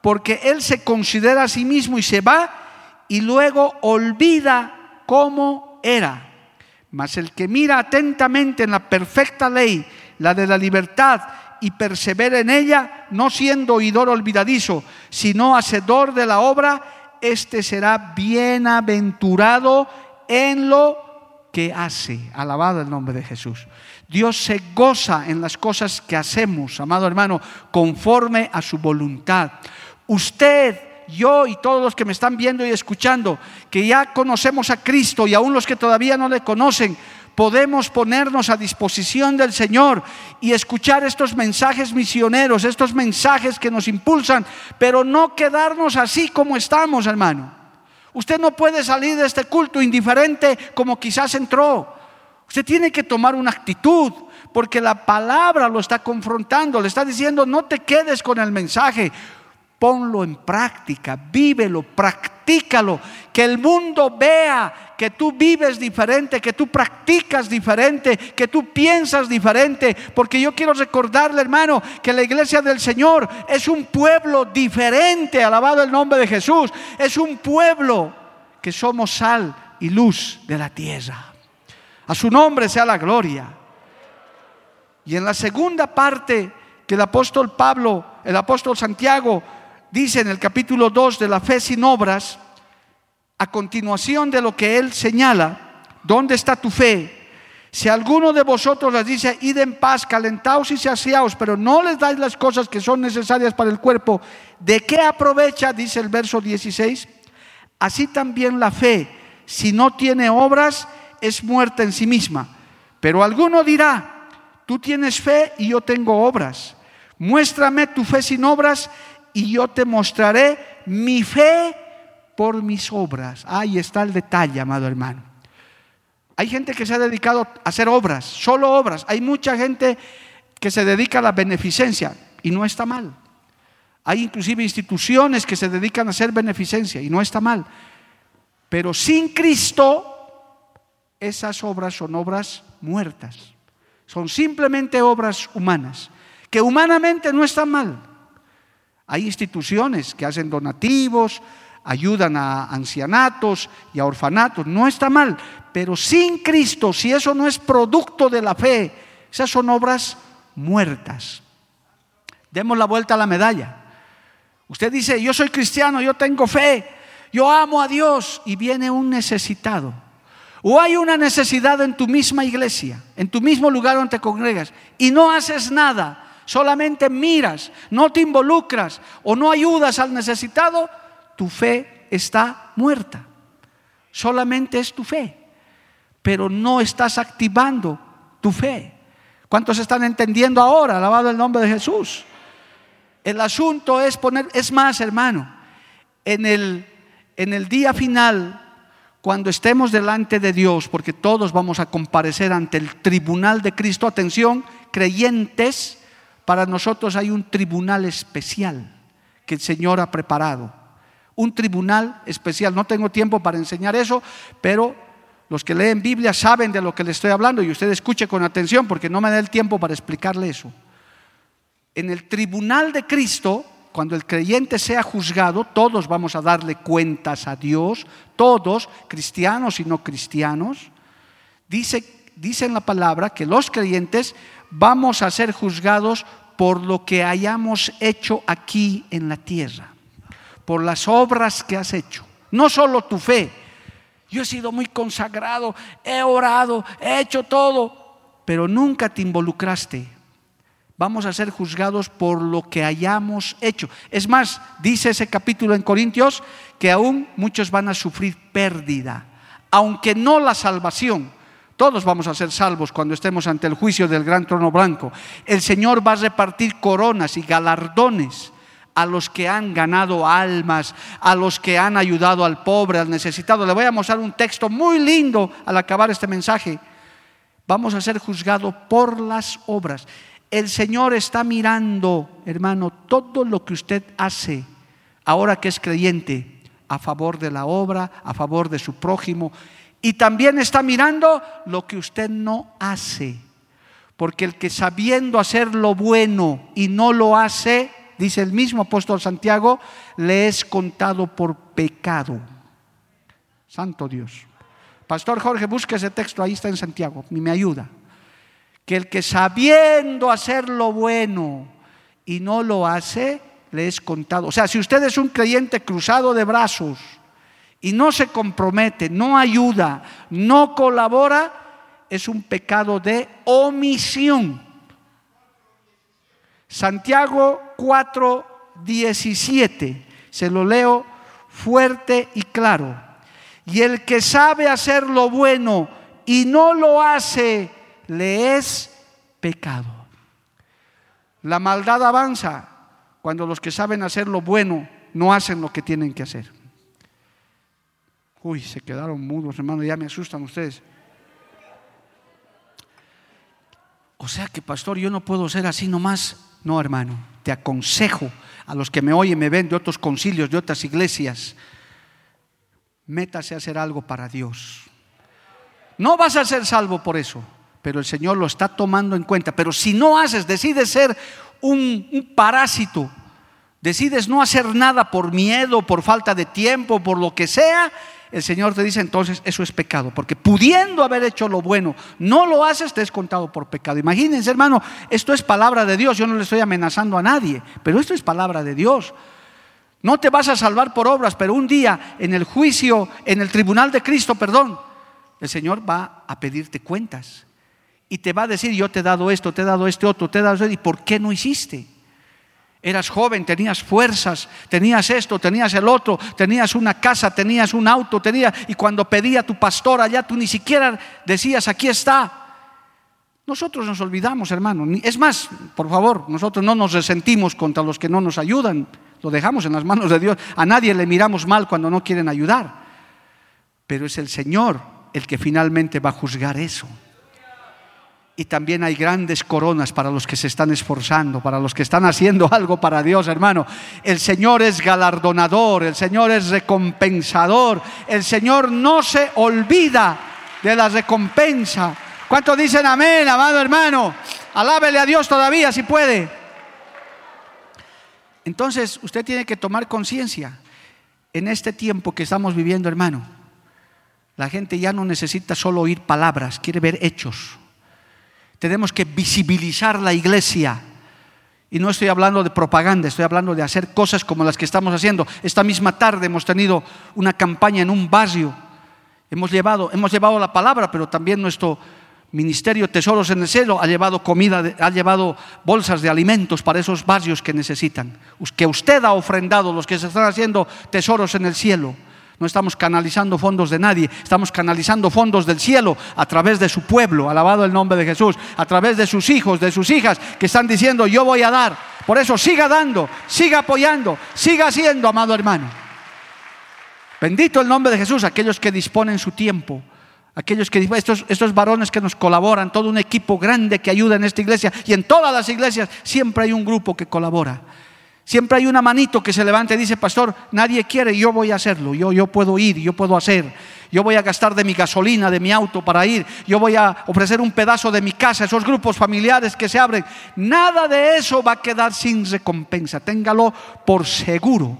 porque él se considera a sí mismo y se va y luego olvida cómo era. Mas el que mira atentamente en la perfecta ley, la de la libertad, y persevera en ella, no siendo oidor olvidadizo, sino hacedor de la obra, este será bienaventurado en lo que hace. Alabado el nombre de Jesús. Dios se goza en las cosas que hacemos, amado hermano, conforme a su voluntad. Usted, yo y todos los que me están viendo y escuchando, que ya conocemos a Cristo y aún los que todavía no le conocen, podemos ponernos a disposición del Señor y escuchar estos mensajes misioneros, estos mensajes que nos impulsan, pero no quedarnos así como estamos, hermano. Usted no puede salir de este culto indiferente como quizás entró. Usted tiene que tomar una actitud porque la palabra lo está confrontando, le está diciendo, no te quedes con el mensaje, ponlo en práctica, vívelo, practícalo, que el mundo vea que tú vives diferente, que tú practicas diferente, que tú piensas diferente, porque yo quiero recordarle, hermano, que la iglesia del Señor es un pueblo diferente, alabado el nombre de Jesús, es un pueblo que somos sal y luz de la tierra. A su nombre sea la gloria. Y en la segunda parte que el apóstol Pablo, el apóstol Santiago, dice en el capítulo 2 de la fe sin obras, a continuación de lo que él señala, ¿dónde está tu fe? Si alguno de vosotros les dice, id en paz, calentaos y saciaos, pero no les dais las cosas que son necesarias para el cuerpo, ¿de qué aprovecha? Dice el verso 16. Así también la fe, si no tiene obras, es muerta en sí misma. Pero alguno dirá, tú tienes fe y yo tengo obras. Muéstrame tu fe sin obras y yo te mostraré mi fe por mis obras. Ahí está el detalle, amado hermano. Hay gente que se ha dedicado a hacer obras, solo obras. Hay mucha gente que se dedica a la beneficencia y no está mal. Hay inclusive instituciones que se dedican a hacer beneficencia y no está mal. Pero sin Cristo esas obras son obras muertas. Son simplemente obras humanas, que humanamente no están mal. Hay instituciones que hacen donativos, ayudan a ancianatos y a orfanatos, no está mal, pero sin Cristo, si eso no es producto de la fe, esas son obras muertas. Demos la vuelta a la medalla. Usted dice, yo soy cristiano, yo tengo fe, yo amo a Dios y viene un necesitado o hay una necesidad en tu misma iglesia, en tu mismo lugar donde te congregas, y no haces nada, solamente miras, no te involucras o no ayudas al necesitado, tu fe está muerta. Solamente es tu fe, pero no estás activando tu fe. ¿Cuántos están entendiendo ahora? Alabado el nombre de Jesús. El asunto es poner, es más, hermano, en el, en el día final cuando estemos delante de Dios, porque todos vamos a comparecer ante el tribunal de Cristo, atención, creyentes, para nosotros hay un tribunal especial que el Señor ha preparado. Un tribunal especial. No tengo tiempo para enseñar eso, pero los que leen Biblia saben de lo que les estoy hablando y usted escuche con atención porque no me da el tiempo para explicarle eso. En el tribunal de Cristo cuando el creyente sea juzgado, todos vamos a darle cuentas a Dios, todos, cristianos y no cristianos. Dice en la palabra que los creyentes vamos a ser juzgados por lo que hayamos hecho aquí en la tierra, por las obras que has hecho, no solo tu fe. Yo he sido muy consagrado, he orado, he hecho todo, pero nunca te involucraste vamos a ser juzgados por lo que hayamos hecho. Es más, dice ese capítulo en Corintios que aún muchos van a sufrir pérdida, aunque no la salvación. Todos vamos a ser salvos cuando estemos ante el juicio del gran trono blanco. El Señor va a repartir coronas y galardones a los que han ganado almas, a los que han ayudado al pobre, al necesitado. Le voy a mostrar un texto muy lindo al acabar este mensaje. Vamos a ser juzgados por las obras el Señor está mirando, hermano, todo lo que usted hace ahora que es creyente a favor de la obra, a favor de su prójimo. Y también está mirando lo que usted no hace. Porque el que sabiendo hacer lo bueno y no lo hace, dice el mismo apóstol Santiago, le es contado por pecado. Santo Dios. Pastor Jorge, busque ese texto, ahí está en Santiago, y me ayuda. Que el que sabiendo hacer lo bueno y no lo hace, le es contado. O sea, si usted es un creyente cruzado de brazos y no se compromete, no ayuda, no colabora, es un pecado de omisión. Santiago 4, 17, se lo leo fuerte y claro. Y el que sabe hacer lo bueno y no lo hace, le es pecado. La maldad avanza cuando los que saben hacer lo bueno no hacen lo que tienen que hacer. Uy, se quedaron mudos, hermano, ya me asustan ustedes. O sea que, pastor, yo no puedo ser así nomás. No, hermano, te aconsejo a los que me oyen, me ven de otros concilios, de otras iglesias, métase a hacer algo para Dios. No vas a ser salvo por eso, pero el Señor lo está tomando en cuenta. Pero si no haces, decides ser un, parásito, decides no hacer nada por miedo, por falta de tiempo, por lo que sea, el Señor te dice entonces eso es pecado, porque pudiendo haber hecho lo bueno, no lo haces, te es contado por pecado. Imagínense, hermano, esto es palabra de Dios, yo no le estoy amenazando a nadie, pero esto es palabra de Dios. No te vas a salvar por obras, pero un día en el juicio, en el tribunal de Cristo, perdón, el Señor va a pedirte cuentas y te va a decir, yo te he dado esto, te he dado este otro, te he dado esto, ¿y por qué no hiciste? Eras joven, tenías fuerzas, tenías esto, tenías el otro, tenías una casa, tenías un auto, tenías y cuando pedía tu pastor allá tú ni siquiera decías, aquí está. Nosotros nos olvidamos, hermano. Es más, por favor, nosotros no nos resentimos contra los que no nos ayudan. Lo dejamos en las manos de Dios. A nadie le miramos mal cuando no quieren ayudar. Pero es el Señor el que finalmente va a juzgar eso. Y también hay grandes coronas para los que se están esforzando, para los que están haciendo algo para Dios, hermano. El Señor es galardonador, el Señor es recompensador, el Señor no se olvida de la recompensa. ¿Cuántos dicen amén, amado hermano? Alábele a Dios todavía si puede. Entonces, usted tiene que tomar conciencia en este tiempo que estamos viviendo, hermano. La gente ya no necesita solo oír palabras, quiere ver hechos tenemos que visibilizar la iglesia. Y no estoy hablando de propaganda, estoy hablando de hacer cosas como las que estamos haciendo. Esta misma tarde hemos tenido una campaña en un barrio. Hemos llevado, hemos llevado la palabra, pero también nuestro ministerio Tesoros en el Cielo ha llevado comida, ha llevado bolsas de alimentos para esos barrios que necesitan. Que usted ha ofrendado, los que se están haciendo tesoros en el cielo. No estamos canalizando fondos de nadie, estamos canalizando fondos del cielo a través de su pueblo, alabado el nombre de Jesús, a través de sus hijos, de sus hijas, que están diciendo, yo voy a dar. Por eso siga dando, siga apoyando, siga haciendo, amado hermano. Bendito el nombre de Jesús, aquellos que disponen su tiempo, aquellos que estos, estos varones que nos colaboran, todo un equipo grande que ayuda en esta iglesia y en todas las iglesias siempre hay un grupo que colabora. Siempre hay una manito que se levanta y dice, pastor, nadie quiere, yo voy a hacerlo, yo, yo puedo ir, yo puedo hacer, yo voy a gastar de mi gasolina, de mi auto para ir, yo voy a ofrecer un pedazo de mi casa, esos grupos familiares que se abren. Nada de eso va a quedar sin recompensa, téngalo por seguro.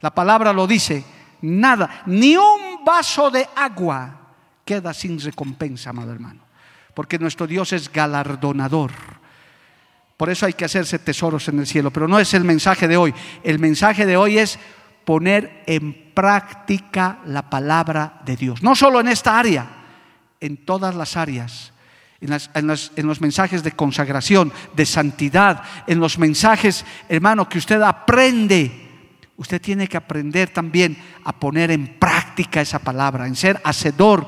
La palabra lo dice, nada, ni un vaso de agua queda sin recompensa, amado hermano, porque nuestro Dios es galardonador. Por eso hay que hacerse tesoros en el cielo. Pero no es el mensaje de hoy. El mensaje de hoy es poner en práctica la palabra de Dios. No solo en esta área, en todas las áreas. En, los mensajes de consagración, de santidad, en los mensajes, hermano, que usted aprende. Usted tiene que aprender también a poner en práctica esa palabra, en ser hacedor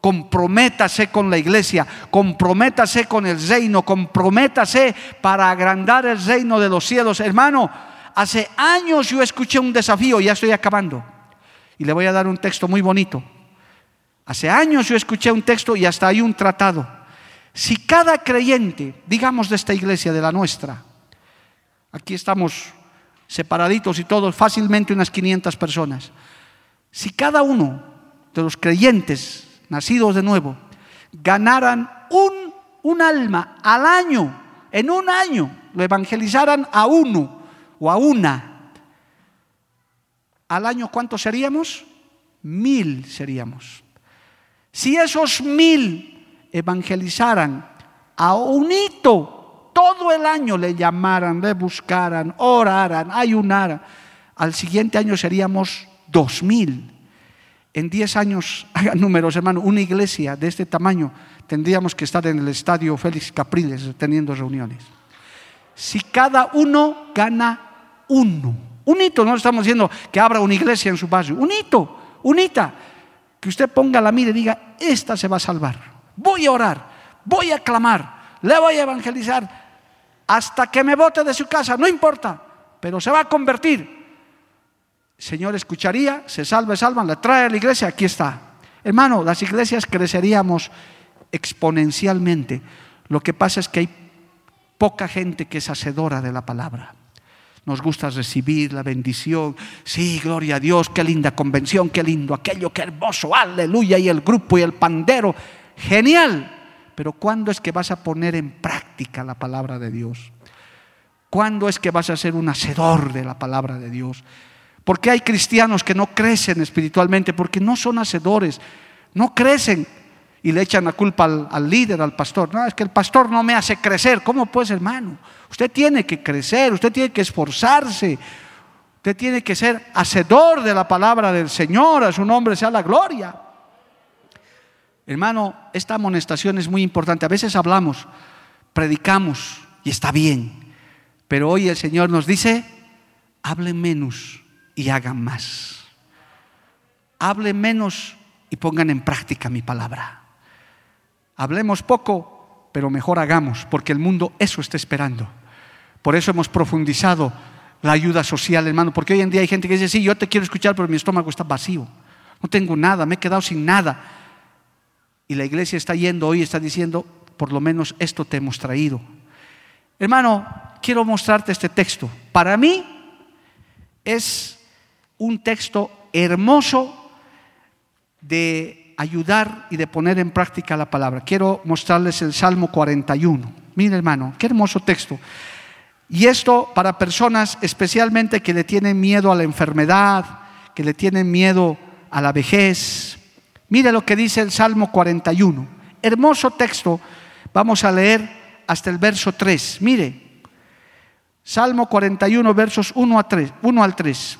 comprométase con la iglesia, comprométase con el reino, comprométase para agrandar el reino de los cielos. Hermano, hace años yo escuché un desafío, ya estoy acabando, y le voy a dar un texto muy bonito. Hace años yo escuché un texto y hasta hay un tratado. Si cada creyente, digamos de esta iglesia, de la nuestra, aquí estamos separaditos y todos, fácilmente unas 500 personas, si cada uno de los creyentes nacidos de nuevo, ganaran un un alma al año, en un año, lo evangelizaran a uno o a una, al año ¿cuántos seríamos? Mil seríamos. Si esos mil evangelizaran a un hito, todo el año le llamaran, le buscaran, oraran, ayunaran, al siguiente año seríamos dos mil. En diez años, [LAUGHS] hagan números, hermano, una iglesia de este tamaño tendríamos que estar en el estadio Félix Capriles teniendo reuniones. Si cada uno gana uno, un hito, no estamos diciendo que abra una iglesia en su barrio, un hito, unita, que usted ponga la mira y diga, esta se va a salvar, voy a orar, voy a clamar, le voy a evangelizar hasta que me vote de su casa, no importa, pero se va a convertir. Señor escucharía, se salva, salvan, le trae a la iglesia, aquí está. Hermano, las iglesias creceríamos exponencialmente. Lo que pasa es que hay poca gente que es hacedora de la palabra. Nos gusta recibir la bendición. Sí, gloria a Dios, qué linda convención, qué lindo aquello, qué hermoso, aleluya, y el grupo y el pandero. Genial. Pero ¿cuándo es que vas a poner en práctica la palabra de Dios? ¿Cuándo es que vas a ser un hacedor de la palabra de Dios? ¿Por qué hay cristianos que no crecen espiritualmente? Porque no son hacedores, no crecen y le echan la culpa al, líder, al pastor. No, es que el pastor no me hace crecer. ¿Cómo pues, hermano? Usted tiene que crecer, usted tiene que esforzarse, usted tiene que ser hacedor de la palabra del Señor, a su nombre sea la gloria. Hermano, esta amonestación es muy importante. A veces hablamos, predicamos y está bien, pero hoy el Señor nos dice, hablen menos y hagan más. Hablen menos y pongan en práctica mi palabra. Hablemos poco, pero mejor hagamos, porque el mundo eso está esperando. Por eso hemos profundizado la ayuda social, hermano, porque hoy en día hay gente que dice, sí, yo te quiero escuchar, pero mi estómago está vacío. No tengo nada, me he quedado sin nada. Y la iglesia está yendo hoy, está diciendo, por lo menos esto te hemos traído. Hermano, quiero mostrarte este texto. Para mí es un texto hermoso de ayudar y de poner en práctica la palabra. Quiero mostrarles el Salmo 41. Mire hermano, qué hermoso texto. Y esto para personas especialmente que le tienen miedo a la enfermedad, que le tienen miedo a la vejez. Mire lo que dice el Salmo 41. Hermoso texto. Vamos a leer hasta el verso 3. Mire. Salmo 41 versos 1 a 3, 1 al 3.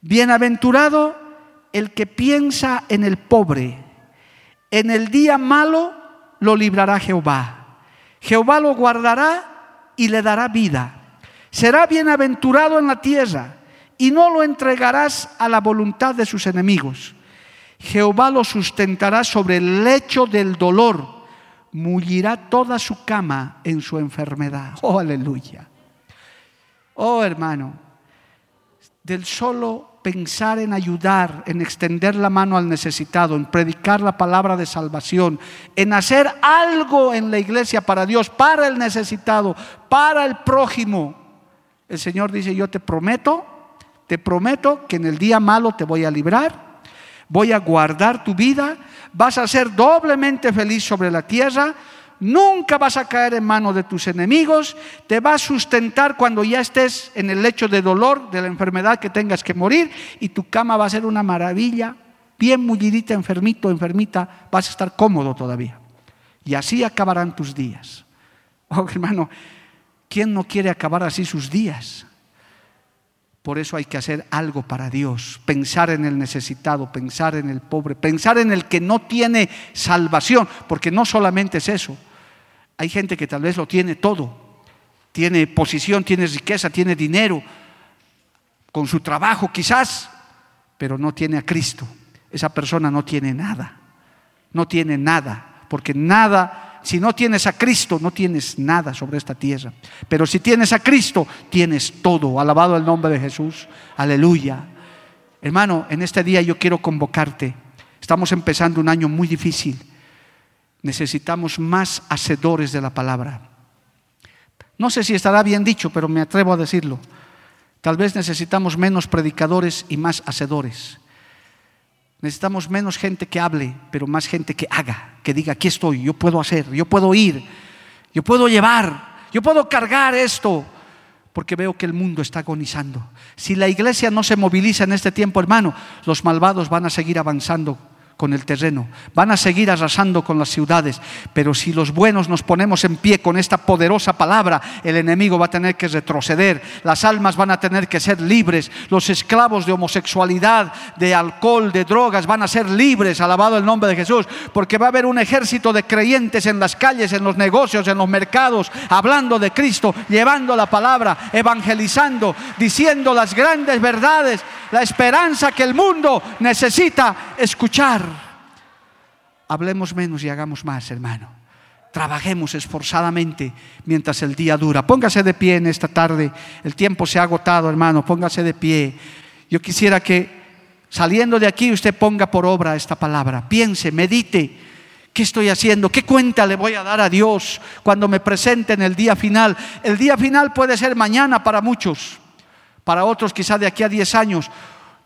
Bienaventurado el que piensa en el pobre, en el día malo lo librará Jehová. Jehová lo guardará y le dará vida. Será bienaventurado en la tierra y no lo entregarás a la voluntad de sus enemigos. Jehová lo sustentará sobre el lecho del dolor, mullirá toda su cama en su enfermedad. Oh, aleluya. Oh, hermano, del solo pensar en ayudar, en extender la mano al necesitado, en predicar la palabra de salvación, en hacer algo en la iglesia para Dios, para el necesitado, para el prójimo. El Señor dice, yo te prometo, te prometo que en el día malo te voy a librar, voy a guardar tu vida, vas a ser doblemente feliz sobre la tierra, Nunca vas a caer en manos de tus enemigos, te va a sustentar cuando ya estés en el lecho de dolor, de la enfermedad que tengas que morir, y tu cama va a ser una maravilla, bien mullidita, enfermito, enfermita, vas a estar cómodo todavía. Y así acabarán tus días. Oh, hermano, ¿quién no quiere acabar así sus días? Por eso hay que hacer algo para Dios, pensar en el necesitado, pensar en el pobre, pensar en el que no tiene salvación, porque no solamente es eso. Hay gente que tal vez lo tiene todo, tiene posición, tiene riqueza, tiene dinero, con su trabajo quizás, pero no tiene a Cristo. Esa persona no tiene nada, no tiene nada, porque nada si no tienes a Cristo, no tienes nada sobre esta tierra. Pero si tienes a Cristo, tienes todo. Alabado el nombre de Jesús. Aleluya. Hermano, en este día yo quiero convocarte. Estamos empezando un año muy difícil. Necesitamos más hacedores de la palabra. No sé si estará bien dicho, pero me atrevo a decirlo. Tal vez necesitamos menos predicadores y más hacedores. Necesitamos menos gente que hable, pero más gente que haga, que diga, aquí estoy, yo puedo hacer, yo puedo ir, yo puedo llevar, yo puedo cargar esto, porque veo que el mundo está agonizando. Si la iglesia no se moviliza en este tiempo, hermano, los malvados van a seguir avanzando con el terreno, van a seguir arrasando con las ciudades, pero si los buenos nos ponemos en pie con esta poderosa palabra, el enemigo va a tener que retroceder, las almas van a tener que ser libres, los esclavos de homosexualidad, de alcohol, de drogas van a ser libres, alabado el nombre de Jesús, porque va a haber un ejército de creyentes en las calles, en los negocios, en los mercados, hablando de Cristo, llevando la palabra, evangelizando, diciendo las grandes verdades, la esperanza que el mundo necesita escuchar. Hablemos menos y hagamos más, hermano. Trabajemos esforzadamente mientras el día dura. Póngase de pie en esta tarde. El tiempo se ha agotado, hermano. Póngase de pie. Yo quisiera que saliendo de aquí usted ponga por obra esta palabra. Piense, medite. ¿Qué estoy haciendo? ¿Qué cuenta le voy a dar a Dios cuando me presente en el día final? El día final puede ser mañana para muchos, para otros quizá de aquí a 10 años.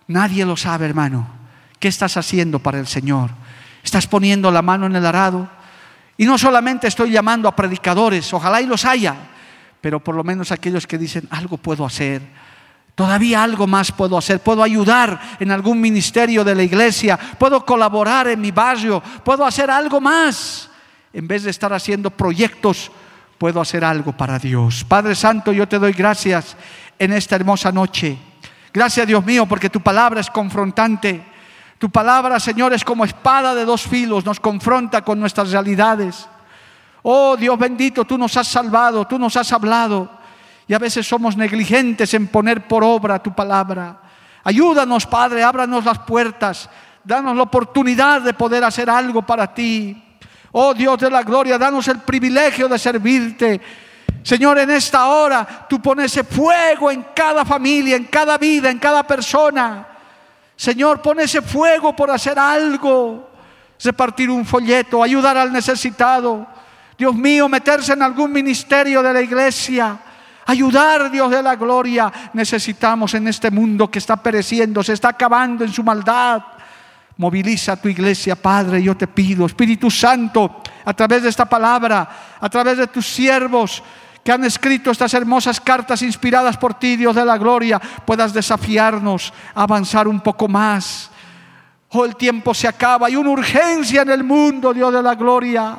Nadie lo sabe, hermano. ¿Qué estás haciendo para el Señor? ¿Estás poniendo la mano en el arado? Y no solamente estoy llamando a predicadores, ojalá y los haya, pero por lo menos aquellos que dicen, algo puedo hacer, todavía algo más puedo hacer, puedo ayudar en algún ministerio de la iglesia, puedo colaborar en mi barrio, puedo hacer algo más. En vez de estar haciendo proyectos, puedo hacer algo para Dios. Padre Santo, yo te doy gracias en esta hermosa noche. Gracias Dios mío porque tu palabra es confrontante. Tu palabra, Señor, es como espada de dos filos, nos confronta con nuestras realidades. Oh Dios bendito, tú nos has salvado, tú nos has hablado y a veces somos negligentes en poner por obra tu palabra. Ayúdanos, Padre, ábranos las puertas, danos la oportunidad de poder hacer algo para ti. Oh Dios de la gloria, danos el privilegio de servirte. Señor, en esta hora tú pones ese fuego en cada familia, en cada vida, en cada persona. Señor, pon ese fuego por hacer algo, repartir un folleto, ayudar al necesitado. Dios mío, meterse en algún ministerio de la iglesia. Ayudar, Dios de la gloria. Necesitamos en este mundo que está pereciendo, se está acabando en su maldad. Moviliza tu iglesia, Padre, yo te pido, Espíritu Santo, a través de esta palabra, a través de tus siervos, que han escrito estas hermosas cartas inspiradas por ti, Dios de la gloria, puedas desafiarnos a avanzar un poco más. Oh, el tiempo se acaba, hay una urgencia en el mundo, Dios de la gloria.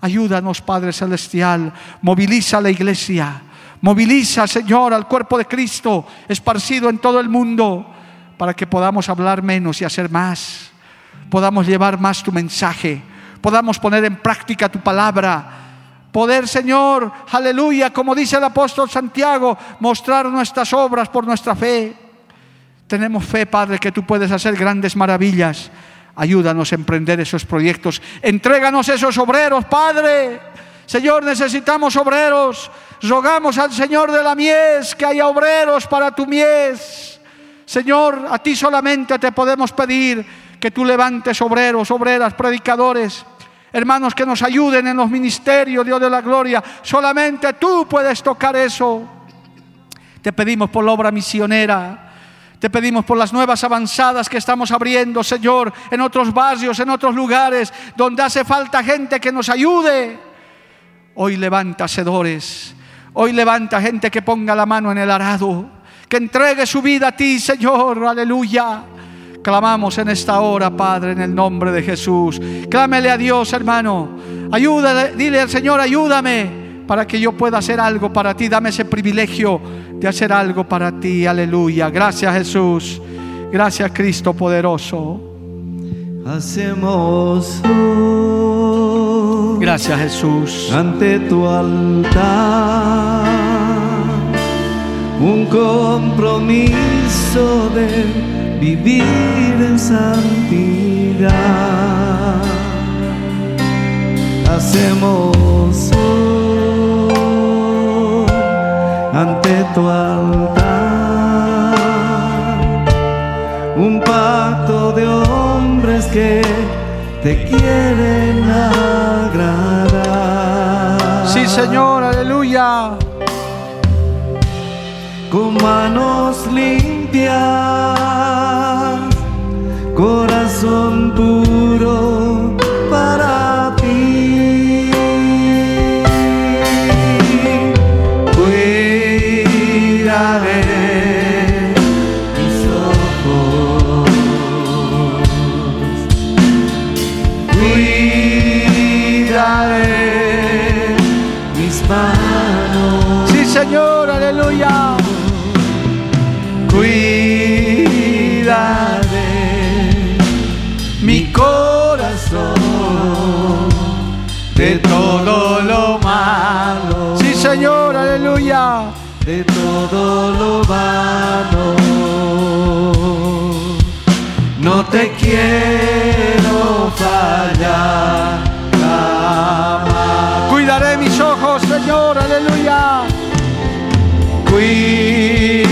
Ayúdanos, Padre Celestial, moviliza la iglesia, moviliza, Señor, al cuerpo de Cristo esparcido en todo el mundo, para que podamos hablar menos y hacer más, podamos llevar más tu mensaje, podamos poner en práctica tu palabra Poder, Señor, aleluya, como dice el apóstol Santiago, mostrar nuestras obras por nuestra fe. Tenemos fe, Padre, que tú puedes hacer grandes maravillas. Ayúdanos a emprender esos proyectos. Entréganos esos obreros, Padre. Señor, necesitamos obreros. Rogamos al Señor de la mies que haya obreros para tu mies. Señor, a ti solamente te podemos pedir que tú levantes obreros, obreras, predicadores Hermanos, que nos ayuden en los ministerios, Dios de la gloria. Solamente tú puedes tocar eso. Te pedimos por la obra misionera. Te pedimos por las nuevas avanzadas que estamos abriendo, Señor, en otros barrios, en otros lugares donde hace falta gente que nos ayude. Hoy levanta hacedores. Hoy levanta gente que ponga la mano en el arado. Que entregue su vida a ti, Señor. Aleluya. Clamamos en esta hora, Padre, en el nombre de Jesús. Clámele a Dios, hermano. Ayúdale, dile al Señor, ayúdame para que yo pueda hacer algo para ti. Dame ese privilegio de hacer algo para ti. Aleluya. Gracias, Jesús. Gracias, Cristo poderoso. Hacemos Gracias, Jesús. Ante tu altar un compromiso de vivir en santidad. Hacemos hoy ante tu altar un pacto de hombres que te quieren agradar. Sí, Señor, aleluya. Con manos limpias corazón puro para ti. Cuidaré mis ojos, cuidaré mis manos. Sí, Señor, Señor, aleluya. de todo lo malo. No te quiero fallar jamás. Cuidaré mis ojos, Señor, aleluya. Cuidaré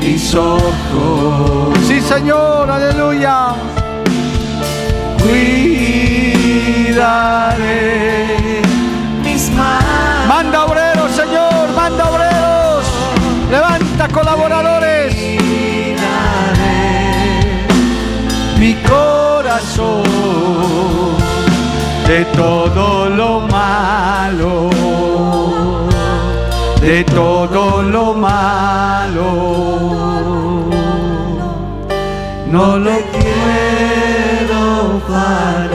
mis ojos. Sí, Señor, aleluya. Cuidaré Manda obreros, Señor, manda obreros. Levanta colaboradores. Mi corazón de todo lo malo, de todo lo malo. No lo quiero fallar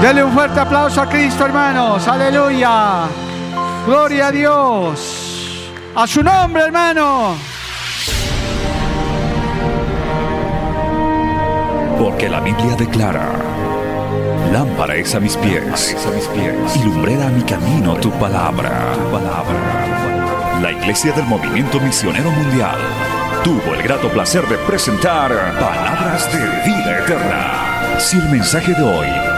Dele un fuerte aplauso a Cristo, hermanos. Aleluya. Gloria a Dios. A su nombre, hermano. Porque la Biblia declara, lámpara es a mis pies, a y lumbrera a mi camino tu palabra, tu palabra. La Iglesia del Movimiento Misionero Mundial tuvo el grato placer de presentar Palabras de Vida Eterna. Si el mensaje de hoy